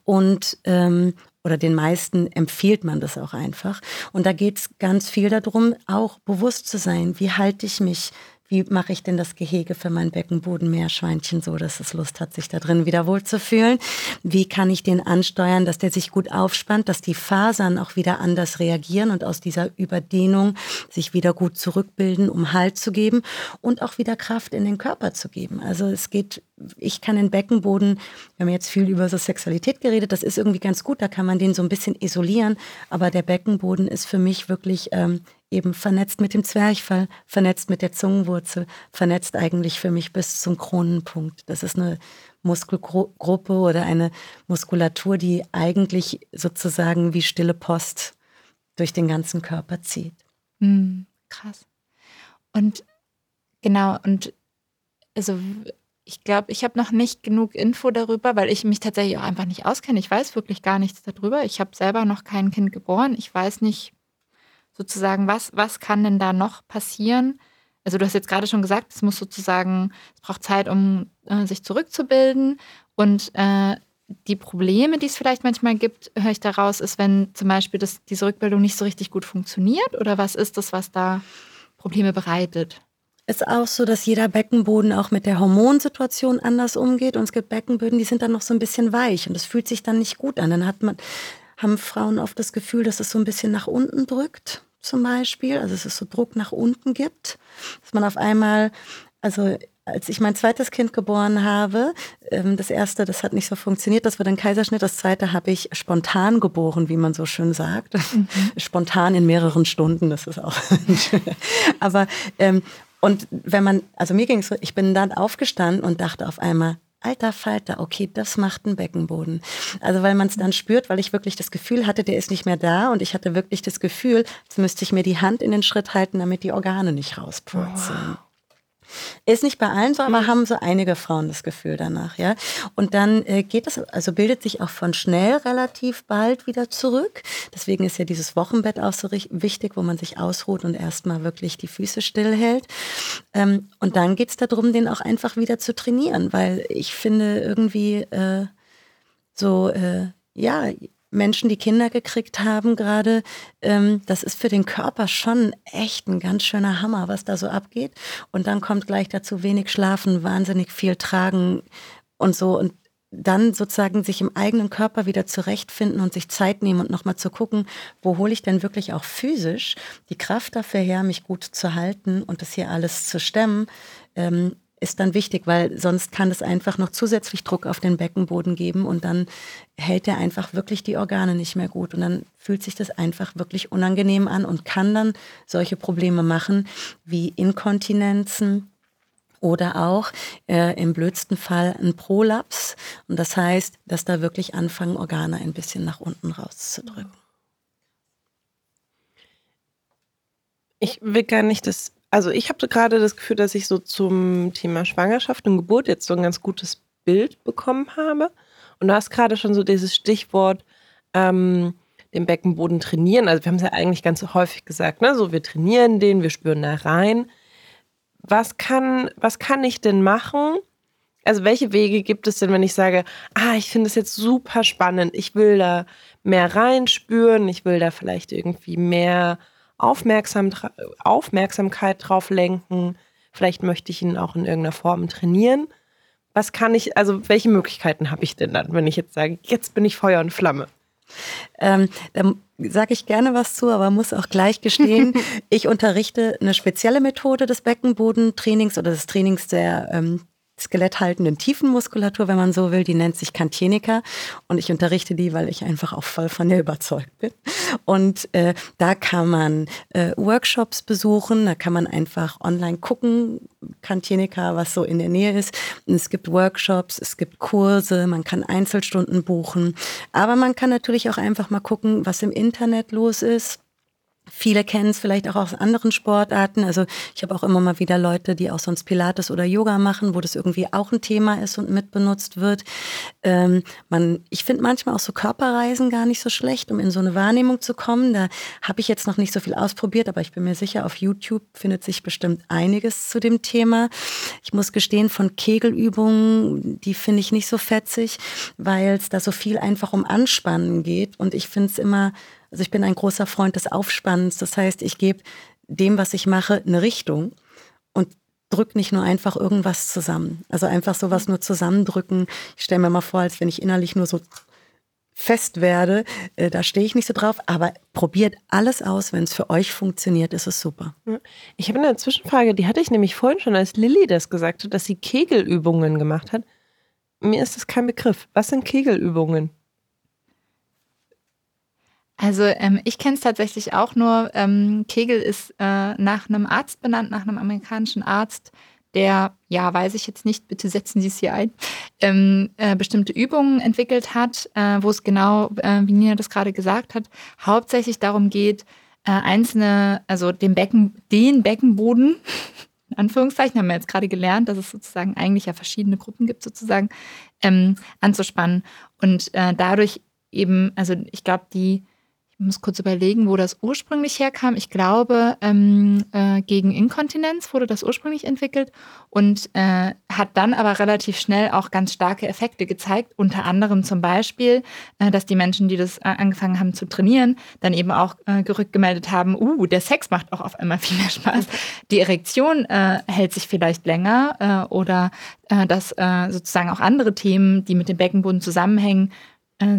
Und ähm, oder den meisten empfiehlt man das auch einfach. Und da geht es ganz viel darum, auch bewusst zu sein, wie halte ich mich wie mache ich denn das Gehege für mein Beckenbodenmeerschweinchen so, dass es Lust hat, sich da drin wieder wohlzufühlen? Wie kann ich den ansteuern, dass der sich gut aufspannt, dass die Fasern auch wieder anders reagieren und aus dieser Überdehnung sich wieder gut zurückbilden, um Halt zu geben und auch wieder Kraft in den Körper zu geben. Also es geht, ich kann den Beckenboden, wir haben jetzt viel über so Sexualität geredet, das ist irgendwie ganz gut, da kann man den so ein bisschen isolieren, aber der Beckenboden ist für mich wirklich ähm, eben vernetzt mit dem Zwerchfall, vernetzt mit der Zungenwurzel, vernetzt eigentlich für mich bis zum Kronenpunkt. Das ist eine Muskelgruppe oder eine Muskulatur, die eigentlich sozusagen wie stille Post durch den ganzen Körper zieht. Mhm, krass. Und genau, und also ich glaube, ich habe noch nicht genug Info darüber, weil ich mich tatsächlich auch einfach nicht auskenne. Ich weiß wirklich gar nichts darüber. Ich habe selber noch kein Kind geboren. Ich weiß nicht, sozusagen, was, was kann denn da noch passieren? Also du hast jetzt gerade schon gesagt, es muss sozusagen, es braucht Zeit, um äh, sich zurückzubilden. Und äh, die Probleme, die es vielleicht manchmal gibt, höre ich daraus, ist, wenn zum Beispiel das, diese Rückbildung nicht so richtig gut funktioniert? Oder was ist das, was da Probleme bereitet? Ist auch so, dass jeder Beckenboden auch mit der Hormonsituation anders umgeht. Und es gibt Beckenböden, die sind dann noch so ein bisschen weich und das fühlt sich dann nicht gut an. Dann hat man, haben Frauen oft das Gefühl, dass es so ein bisschen nach unten drückt zum Beispiel, also dass es so Druck nach unten gibt, dass man auf einmal, also als ich mein zweites Kind geboren habe, ähm, das erste, das hat nicht so funktioniert, das war dann Kaiserschnitt, das zweite habe ich spontan geboren, wie man so schön sagt. Mhm. Spontan in mehreren Stunden, das ist auch. Aber ähm, und wenn man, also mir ging es so, ich bin dann aufgestanden und dachte auf einmal, alter Falter, okay, das macht einen Beckenboden. Also weil man es dann spürt, weil ich wirklich das Gefühl hatte, der ist nicht mehr da und ich hatte wirklich das Gefühl, jetzt müsste ich mir die Hand in den Schritt halten, damit die Organe nicht rauspurzeln. Wow. Ist nicht bei allen so, aber mhm. haben so einige Frauen das Gefühl danach, ja. Und dann äh, geht es, also bildet sich auch von schnell relativ bald wieder zurück. Deswegen ist ja dieses Wochenbett auch so wichtig, wo man sich ausruht und erstmal wirklich die Füße stillhält. Ähm, und dann geht es darum, den auch einfach wieder zu trainieren, weil ich finde irgendwie äh, so, äh, ja, Menschen, die Kinder gekriegt haben gerade, ähm, das ist für den Körper schon echt ein ganz schöner Hammer, was da so abgeht. Und dann kommt gleich dazu wenig Schlafen, wahnsinnig viel Tragen und so. Und dann sozusagen sich im eigenen Körper wieder zurechtfinden und sich Zeit nehmen und nochmal zu gucken, wo hole ich denn wirklich auch physisch die Kraft dafür her, mich gut zu halten und das hier alles zu stemmen. Ähm, ist dann wichtig, weil sonst kann es einfach noch zusätzlich Druck auf den Beckenboden geben und dann hält er einfach wirklich die Organe nicht mehr gut und dann fühlt sich das einfach wirklich unangenehm an und kann dann solche Probleme machen wie Inkontinenzen oder auch äh, im blödsten Fall ein Prolaps und das heißt, dass da wirklich anfangen Organe ein bisschen nach unten rauszudrücken. Ich will gar nicht das also ich habe gerade das Gefühl, dass ich so zum Thema Schwangerschaft und Geburt jetzt so ein ganz gutes Bild bekommen habe. Und du hast gerade schon so dieses Stichwort ähm, den Beckenboden trainieren. Also wir haben es ja eigentlich ganz häufig gesagt, ne? So wir trainieren den, wir spüren da rein. Was kann, was kann ich denn machen? Also welche Wege gibt es denn, wenn ich sage, ah, ich finde es jetzt super spannend, ich will da mehr reinspüren, ich will da vielleicht irgendwie mehr Aufmerksam, Aufmerksamkeit drauf lenken. Vielleicht möchte ich ihn auch in irgendeiner Form trainieren. Was kann ich, also welche Möglichkeiten habe ich denn dann, wenn ich jetzt sage, jetzt bin ich Feuer und Flamme? Ähm, da sage ich gerne was zu, aber muss auch gleich gestehen, ich unterrichte eine spezielle Methode des Beckenbodentrainings oder des Trainings der, ähm, skeletthaltenden Tiefenmuskulatur, wenn man so will. Die nennt sich Kantienika und ich unterrichte die, weil ich einfach auch voll von der überzeugt bin. Und äh, da kann man äh, Workshops besuchen, da kann man einfach online gucken, Kantienika, was so in der Nähe ist. Und es gibt Workshops, es gibt Kurse, man kann Einzelstunden buchen, aber man kann natürlich auch einfach mal gucken, was im Internet los ist Viele kennen es vielleicht auch aus anderen Sportarten. Also ich habe auch immer mal wieder Leute, die auch sonst Pilates oder Yoga machen, wo das irgendwie auch ein Thema ist und mitbenutzt wird. Ähm, man, ich finde manchmal auch so Körperreisen gar nicht so schlecht, um in so eine Wahrnehmung zu kommen. Da habe ich jetzt noch nicht so viel ausprobiert, aber ich bin mir sicher, auf YouTube findet sich bestimmt einiges zu dem Thema. Ich muss gestehen, von Kegelübungen, die finde ich nicht so fetzig, weil es da so viel einfach um Anspannen geht. Und ich finde es immer also ich bin ein großer Freund des Aufspannens. Das heißt, ich gebe dem, was ich mache, eine Richtung und drück nicht nur einfach irgendwas zusammen. Also einfach sowas nur zusammendrücken. Ich stelle mir mal vor, als wenn ich innerlich nur so fest werde, äh, da stehe ich nicht so drauf, aber probiert alles aus, wenn es für euch funktioniert, ist es super. Ich habe eine Zwischenfrage, die hatte ich nämlich vorhin schon, als Lilly das gesagt hat, dass sie Kegelübungen gemacht hat. Mir ist das kein Begriff. Was sind Kegelübungen? Also ähm, ich kenne es tatsächlich auch nur. Ähm, Kegel ist äh, nach einem Arzt benannt, nach einem amerikanischen Arzt, der, ja, weiß ich jetzt nicht, bitte setzen Sie es hier ein, ähm, äh, bestimmte Übungen entwickelt hat, äh, wo es genau, äh, wie Nina das gerade gesagt hat, hauptsächlich darum geht, äh, einzelne, also den Becken, den Beckenboden, in Anführungszeichen, haben wir jetzt gerade gelernt, dass es sozusagen eigentlich ja verschiedene Gruppen gibt, sozusagen, ähm, anzuspannen. Und äh, dadurch eben, also ich glaube, die ich muss kurz überlegen, wo das ursprünglich herkam. Ich glaube, ähm, äh, gegen Inkontinenz wurde das ursprünglich entwickelt und äh, hat dann aber relativ schnell auch ganz starke Effekte gezeigt. Unter anderem zum Beispiel, äh, dass die Menschen, die das äh, angefangen haben zu trainieren, dann eben auch äh, gerückgemeldet haben, uh, der Sex macht auch auf einmal viel mehr Spaß. Die Erektion äh, hält sich vielleicht länger oder dass sozusagen auch andere Themen, die mit dem Beckenboden zusammenhängen,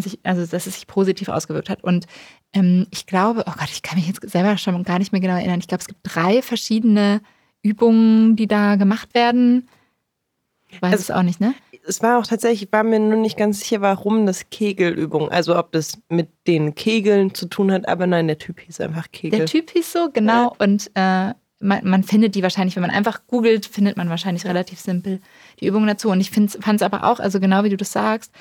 sich, also dass es sich positiv ausgewirkt hat. Und ähm, ich glaube, oh Gott, ich kann mich jetzt selber schon gar nicht mehr genau erinnern. Ich glaube, es gibt drei verschiedene Übungen, die da gemacht werden. Ich weiß also, es auch nicht, ne? Es war auch tatsächlich, ich war mir nur nicht ganz sicher, warum das Kegelübung, also ob das mit den Kegeln zu tun hat, aber nein, der Typ hieß einfach Kegel. Der Typ hieß so, genau. Ja. Und äh, man, man, findet die wahrscheinlich, wenn man einfach googelt, findet man wahrscheinlich relativ simpel die Übungen dazu. Und ich fand es aber auch, also genau wie du das sagst,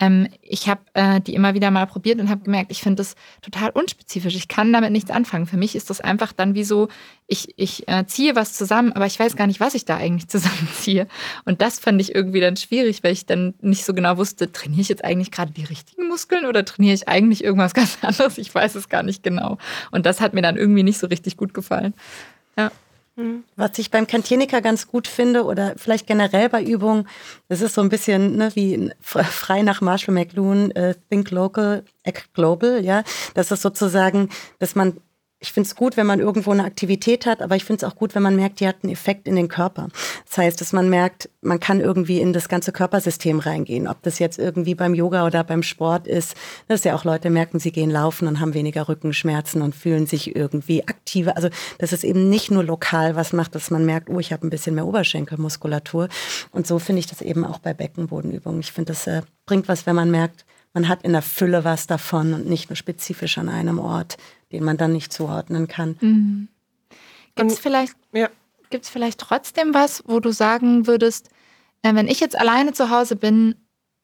ähm, ich habe äh, die immer wieder mal probiert und habe gemerkt, ich finde das total unspezifisch. Ich kann damit nichts anfangen. Für mich ist das einfach dann wie so, ich, ich äh, ziehe was zusammen, aber ich weiß gar nicht, was ich da eigentlich zusammenziehe. Und das fand ich irgendwie dann schwierig, weil ich dann nicht so genau wusste, trainiere ich jetzt eigentlich gerade die richtigen Muskeln oder trainiere ich eigentlich irgendwas ganz anderes? Ich weiß es gar nicht genau. Und das hat mir dann irgendwie nicht so richtig gut gefallen. Ja. Was ich beim Kantienika ganz gut finde oder vielleicht generell bei Übungen, das ist so ein bisschen ne, wie frei nach Marshall McLuhan, äh, Think Local, Act Global, ja. Das ist sozusagen, dass man ich finde es gut, wenn man irgendwo eine Aktivität hat, aber ich finde es auch gut, wenn man merkt, die hat einen Effekt in den Körper. Das heißt, dass man merkt, man kann irgendwie in das ganze Körpersystem reingehen. Ob das jetzt irgendwie beim Yoga oder beim Sport ist, dass ja auch Leute merken, sie gehen laufen und haben weniger Rückenschmerzen und fühlen sich irgendwie aktiver. Also, dass es eben nicht nur lokal was macht, dass man merkt, oh, ich habe ein bisschen mehr Oberschenkelmuskulatur. Und so finde ich das eben auch bei Beckenbodenübungen. Ich finde, das äh, bringt was, wenn man merkt, man hat in der Fülle was davon und nicht nur spezifisch an einem Ort, den man dann nicht zuordnen kann. Mhm. Gibt es vielleicht, ja. vielleicht trotzdem was, wo du sagen würdest, äh, wenn ich jetzt alleine zu Hause bin,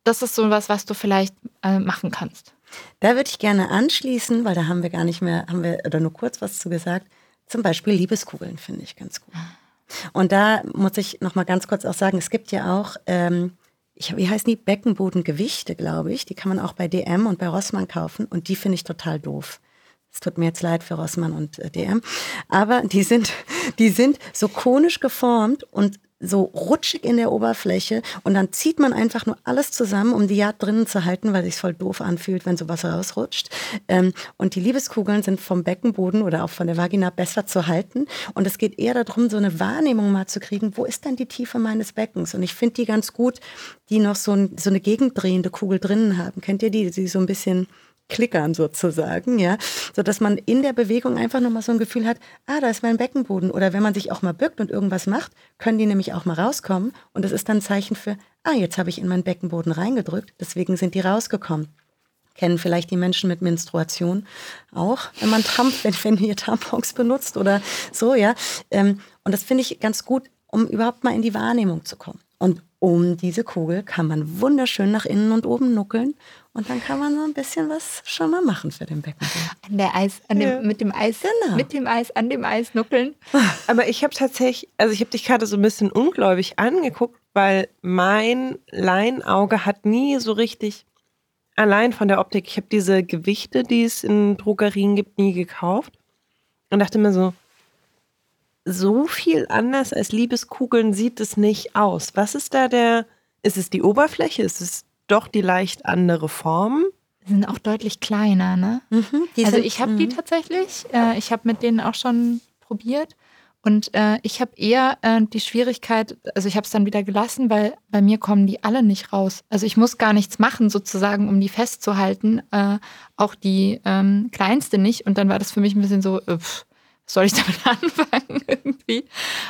das ist so was, was du vielleicht äh, machen kannst? Da würde ich gerne anschließen, weil da haben wir gar nicht mehr, haben wir oder nur kurz was zu gesagt. Zum Beispiel Liebeskugeln finde ich ganz gut. Und da muss ich noch mal ganz kurz auch sagen, es gibt ja auch ähm, ich, wie heißen die Beckenbodengewichte, glaube ich. Die kann man auch bei DM und bei Rossmann kaufen und die finde ich total doof. Es tut mir jetzt leid für Rossmann und äh, DM, aber die sind, die sind so konisch geformt und so rutschig in der Oberfläche und dann zieht man einfach nur alles zusammen, um die Yard drinnen zu halten, weil sich voll doof anfühlt, wenn sowas rausrutscht. Ähm, und die Liebeskugeln sind vom Beckenboden oder auch von der Vagina besser zu halten. Und es geht eher darum, so eine Wahrnehmung mal zu kriegen, wo ist denn die Tiefe meines Beckens? Und ich finde die ganz gut, die noch so, ein, so eine gegendrehende Kugel drinnen haben. Kennt ihr die, die so ein bisschen klickern sozusagen, ja, so dass man in der Bewegung einfach nochmal so ein Gefühl hat, ah, da ist mein Beckenboden. Oder wenn man sich auch mal bückt und irgendwas macht, können die nämlich auch mal rauskommen. Und das ist dann ein Zeichen für, ah, jetzt habe ich in meinen Beckenboden reingedrückt, deswegen sind die rausgekommen. Kennen vielleicht die Menschen mit Menstruation auch, wenn man Tamp wenn, wenn ihr Tampons benutzt oder so, ja. Ähm, und das finde ich ganz gut, um überhaupt mal in die Wahrnehmung zu kommen. Und um diese Kugel kann man wunderschön nach innen und oben nuckeln und dann kann man so ein bisschen was schon mal machen für den Beckenboden. An der Eis, an dem, ja. mit dem Eis, genau. mit dem Eis, an dem Eis nuckeln. Aber ich habe tatsächlich, also ich habe dich gerade so ein bisschen ungläubig angeguckt, weil mein Leinauge hat nie so richtig allein von der Optik. Ich habe diese Gewichte, die es in Drogerien gibt, nie gekauft und dachte mir so, so viel anders als Liebeskugeln sieht es nicht aus. Was ist da der, ist es die Oberfläche? Ist es doch die leicht andere Form? Die sind auch deutlich kleiner, ne? Mhm, also ich habe die mhm. tatsächlich. Äh, ich habe mit denen auch schon probiert. Und äh, ich habe eher äh, die Schwierigkeit, also ich habe es dann wieder gelassen, weil bei mir kommen die alle nicht raus. Also ich muss gar nichts machen, sozusagen, um die festzuhalten. Äh, auch die ähm, kleinste nicht. Und dann war das für mich ein bisschen so, pff, soll ich damit anfangen irgendwie?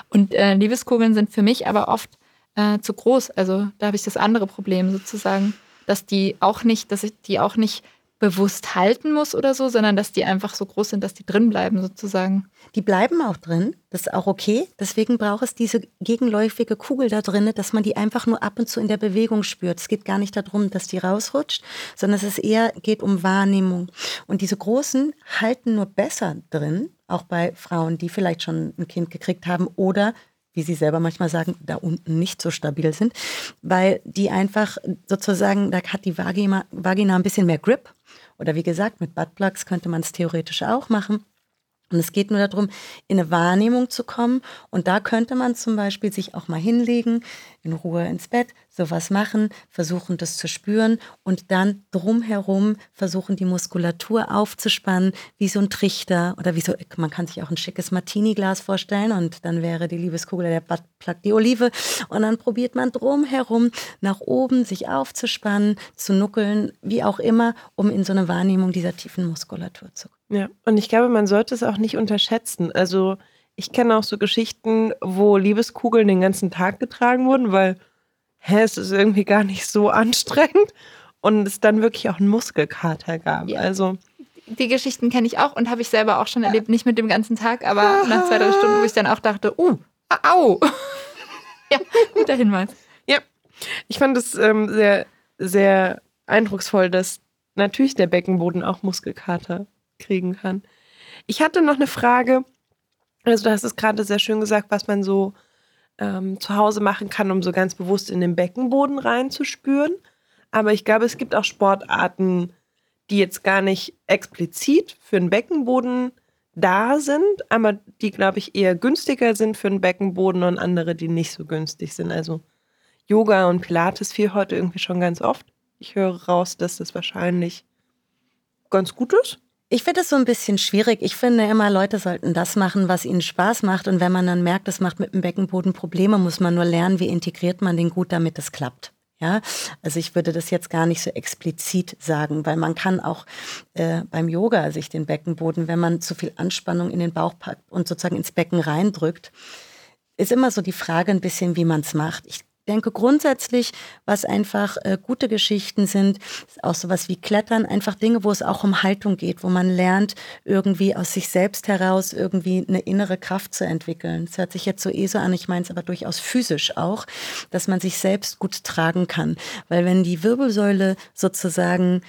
Und äh, Liebeskugeln sind für mich aber oft äh, zu groß. Also da habe ich das andere Problem sozusagen, dass die auch nicht, dass ich die auch nicht bewusst halten muss oder so, sondern dass die einfach so groß sind, dass die drin bleiben sozusagen. Die bleiben auch drin, das ist auch okay. Deswegen braucht es diese gegenläufige Kugel da drin, dass man die einfach nur ab und zu in der Bewegung spürt. Es geht gar nicht darum, dass die rausrutscht, sondern es ist eher geht um Wahrnehmung. Und diese großen halten nur besser drin, auch bei Frauen, die vielleicht schon ein Kind gekriegt haben oder wie Sie selber manchmal sagen, da unten nicht so stabil sind, weil die einfach sozusagen, da hat die Vagina, Vagina ein bisschen mehr Grip. Oder wie gesagt, mit Buttplugs könnte man es theoretisch auch machen. Und es geht nur darum, in eine Wahrnehmung zu kommen. Und da könnte man zum Beispiel sich auch mal hinlegen, in Ruhe ins Bett, sowas machen, versuchen das zu spüren und dann drumherum versuchen die Muskulatur aufzuspannen, wie so ein Trichter oder wie so, man kann sich auch ein schickes Martini-Glas vorstellen und dann wäre die Liebeskugel der Buttplug die Olive und dann probiert man drumherum nach oben sich aufzuspannen, zu nuckeln, wie auch immer, um in so eine Wahrnehmung dieser tiefen Muskulatur zu kommen. Ja, und ich glaube, man sollte es auch nicht unterschätzen. Also ich kenne auch so Geschichten, wo Liebeskugeln den ganzen Tag getragen wurden, weil hä, es ist irgendwie gar nicht so anstrengend und es dann wirklich auch einen Muskelkater gab. Ja. Also die Geschichten kenne ich auch und habe ich selber auch schon erlebt, nicht mit dem ganzen Tag, aber nach zwei, drei Stunden, wo ich dann auch dachte, uh, au. ja, guter Hinweis. Ja, ich fand es ähm, sehr, sehr eindrucksvoll, dass natürlich der Beckenboden auch Muskelkater kriegen kann. Ich hatte noch eine Frage. Also, du hast es gerade sehr schön gesagt, was man so ähm, zu Hause machen kann, um so ganz bewusst in den Beckenboden reinzuspüren. Aber ich glaube, es gibt auch Sportarten, die jetzt gar nicht explizit für den Beckenboden da sind, aber die, glaube ich, eher günstiger sind für den Beckenboden und andere, die nicht so günstig sind. Also Yoga und Pilates fiel heute irgendwie schon ganz oft. Ich höre raus, dass das wahrscheinlich ganz gut ist. Ich finde es so ein bisschen schwierig. Ich finde immer, Leute sollten das machen, was ihnen Spaß macht. Und wenn man dann merkt, es macht mit dem Beckenboden Probleme, muss man nur lernen, wie integriert man den gut, damit es klappt. Ja, also ich würde das jetzt gar nicht so explizit sagen, weil man kann auch äh, beim Yoga sich den Beckenboden, wenn man zu viel Anspannung in den Bauch packt und sozusagen ins Becken reindrückt, ist immer so die Frage ein bisschen, wie man es macht. Ich denke grundsätzlich, was einfach äh, gute Geschichten sind, ist auch sowas wie Klettern, einfach Dinge, wo es auch um Haltung geht, wo man lernt, irgendwie aus sich selbst heraus irgendwie eine innere Kraft zu entwickeln. Es hört sich jetzt so eh so an, ich meine es aber durchaus physisch auch, dass man sich selbst gut tragen kann. Weil wenn die Wirbelsäule sozusagen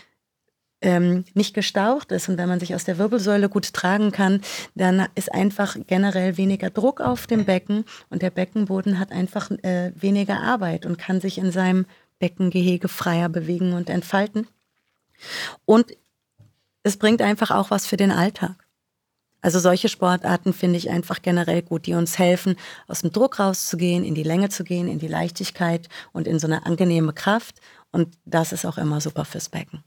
ähm, nicht gestaucht ist und wenn man sich aus der Wirbelsäule gut tragen kann, dann ist einfach generell weniger Druck auf dem Becken und der Beckenboden hat einfach äh, weniger Arbeit und kann sich in seinem Beckengehege freier bewegen und entfalten. Und es bringt einfach auch was für den Alltag. Also solche Sportarten finde ich einfach generell gut, die uns helfen, aus dem Druck rauszugehen, in die Länge zu gehen, in die Leichtigkeit und in so eine angenehme Kraft. Und das ist auch immer super fürs Becken.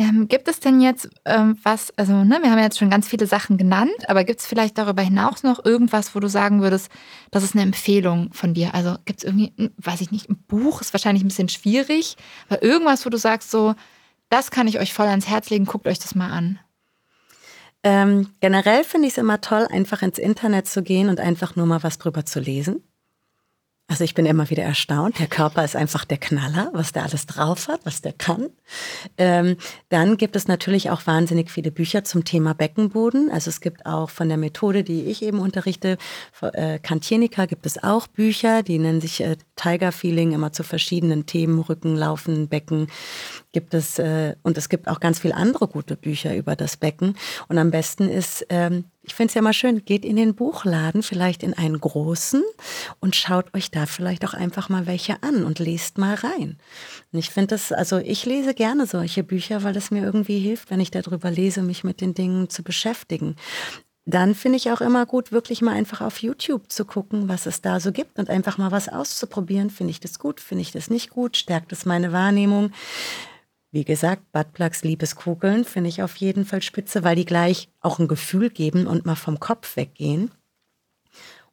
Ähm, gibt es denn jetzt ähm, was, also ne, wir haben jetzt schon ganz viele Sachen genannt, aber gibt es vielleicht darüber hinaus noch irgendwas, wo du sagen würdest, das ist eine Empfehlung von dir? Also gibt es irgendwie, weiß ich nicht, ein Buch, ist wahrscheinlich ein bisschen schwierig, aber irgendwas, wo du sagst so, das kann ich euch voll ans Herz legen, guckt euch das mal an. Ähm, generell finde ich es immer toll, einfach ins Internet zu gehen und einfach nur mal was drüber zu lesen. Also ich bin immer wieder erstaunt. Der Körper ist einfach der Knaller, was der alles drauf hat, was der kann. Ähm, dann gibt es natürlich auch wahnsinnig viele Bücher zum Thema Beckenboden. Also es gibt auch von der Methode, die ich eben unterrichte, äh, Kantienika, gibt es auch Bücher, die nennen sich äh, Tiger Feeling, immer zu verschiedenen Themen, Rücken, Laufen, Becken gibt es, äh, und es gibt auch ganz viele andere gute Bücher über das Becken. Und am besten ist, ähm, ich finde es ja mal schön, geht in den Buchladen, vielleicht in einen großen und schaut euch da vielleicht auch einfach mal welche an und lest mal rein. Und ich finde das, also ich lese gerne solche Bücher, weil es mir irgendwie hilft, wenn ich darüber lese, mich mit den Dingen zu beschäftigen dann finde ich auch immer gut, wirklich mal einfach auf YouTube zu gucken, was es da so gibt und einfach mal was auszuprobieren. Finde ich das gut, finde ich das nicht gut, stärkt es meine Wahrnehmung. Wie gesagt, Buttplugs, Liebeskugeln finde ich auf jeden Fall spitze, weil die gleich auch ein Gefühl geben und mal vom Kopf weggehen.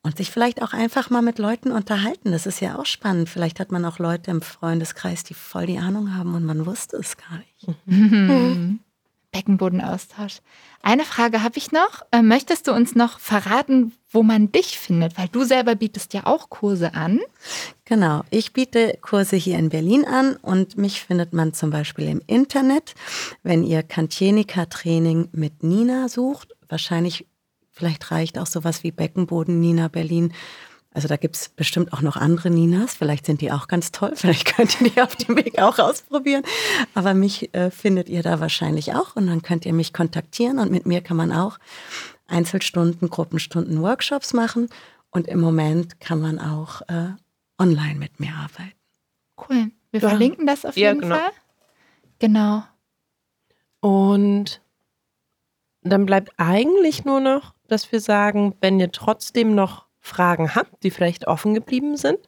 Und sich vielleicht auch einfach mal mit Leuten unterhalten. Das ist ja auch spannend. Vielleicht hat man auch Leute im Freundeskreis, die voll die Ahnung haben und man wusste es gar nicht. Beckenbodenaustausch. Eine Frage habe ich noch. Äh, möchtest du uns noch verraten, wo man dich findet? Weil du selber bietest ja auch Kurse an. Genau, ich biete Kurse hier in Berlin an und mich findet man zum Beispiel im Internet. Wenn ihr Kantienika-Training mit Nina sucht, wahrscheinlich, vielleicht reicht auch sowas wie Beckenboden Nina Berlin also da gibt es bestimmt auch noch andere Ninas. Vielleicht sind die auch ganz toll. Vielleicht könnt ihr die auf dem Weg auch ausprobieren. Aber mich äh, findet ihr da wahrscheinlich auch. Und dann könnt ihr mich kontaktieren. Und mit mir kann man auch Einzelstunden, Gruppenstunden, Workshops machen. Und im Moment kann man auch äh, online mit mir arbeiten. Cool. Wir ja. verlinken das auf jeden ja, genau. Fall. Genau. Und dann bleibt eigentlich nur noch, dass wir sagen, wenn ihr trotzdem noch Fragen habt, die vielleicht offen geblieben sind,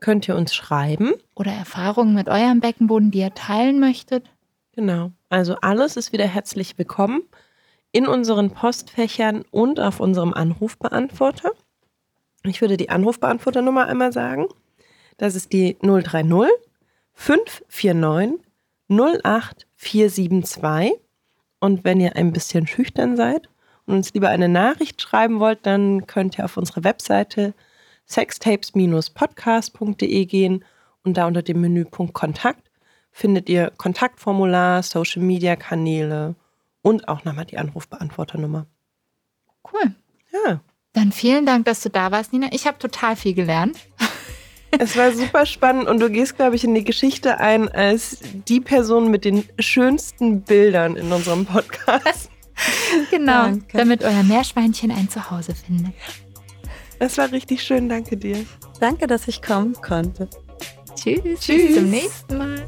könnt ihr uns schreiben. Oder Erfahrungen mit eurem Beckenboden, die ihr teilen möchtet. Genau. Also alles ist wieder herzlich willkommen in unseren Postfächern und auf unserem Anrufbeantworter. Ich würde die Anrufbeantworternummer einmal sagen. Das ist die 030 549 08472. Und wenn ihr ein bisschen schüchtern seid und uns lieber eine Nachricht schreiben wollt, dann könnt ihr auf unsere Webseite sextapes-podcast.de gehen und da unter dem Menüpunkt Kontakt findet ihr Kontaktformular, Social Media Kanäle und auch nochmal die Anrufbeantworternummer. Cool. Ja. Dann vielen Dank, dass du da warst, Nina. Ich habe total viel gelernt. Es war super spannend und du gehst, glaube ich, in die Geschichte ein als die Person mit den schönsten Bildern in unserem Podcast. genau, danke. damit euer Meerschweinchen ein Zuhause findet. Es war richtig schön, danke dir. Danke, dass ich kommen konnte. Tschüss. Tschüss. Bis zum nächsten Mal.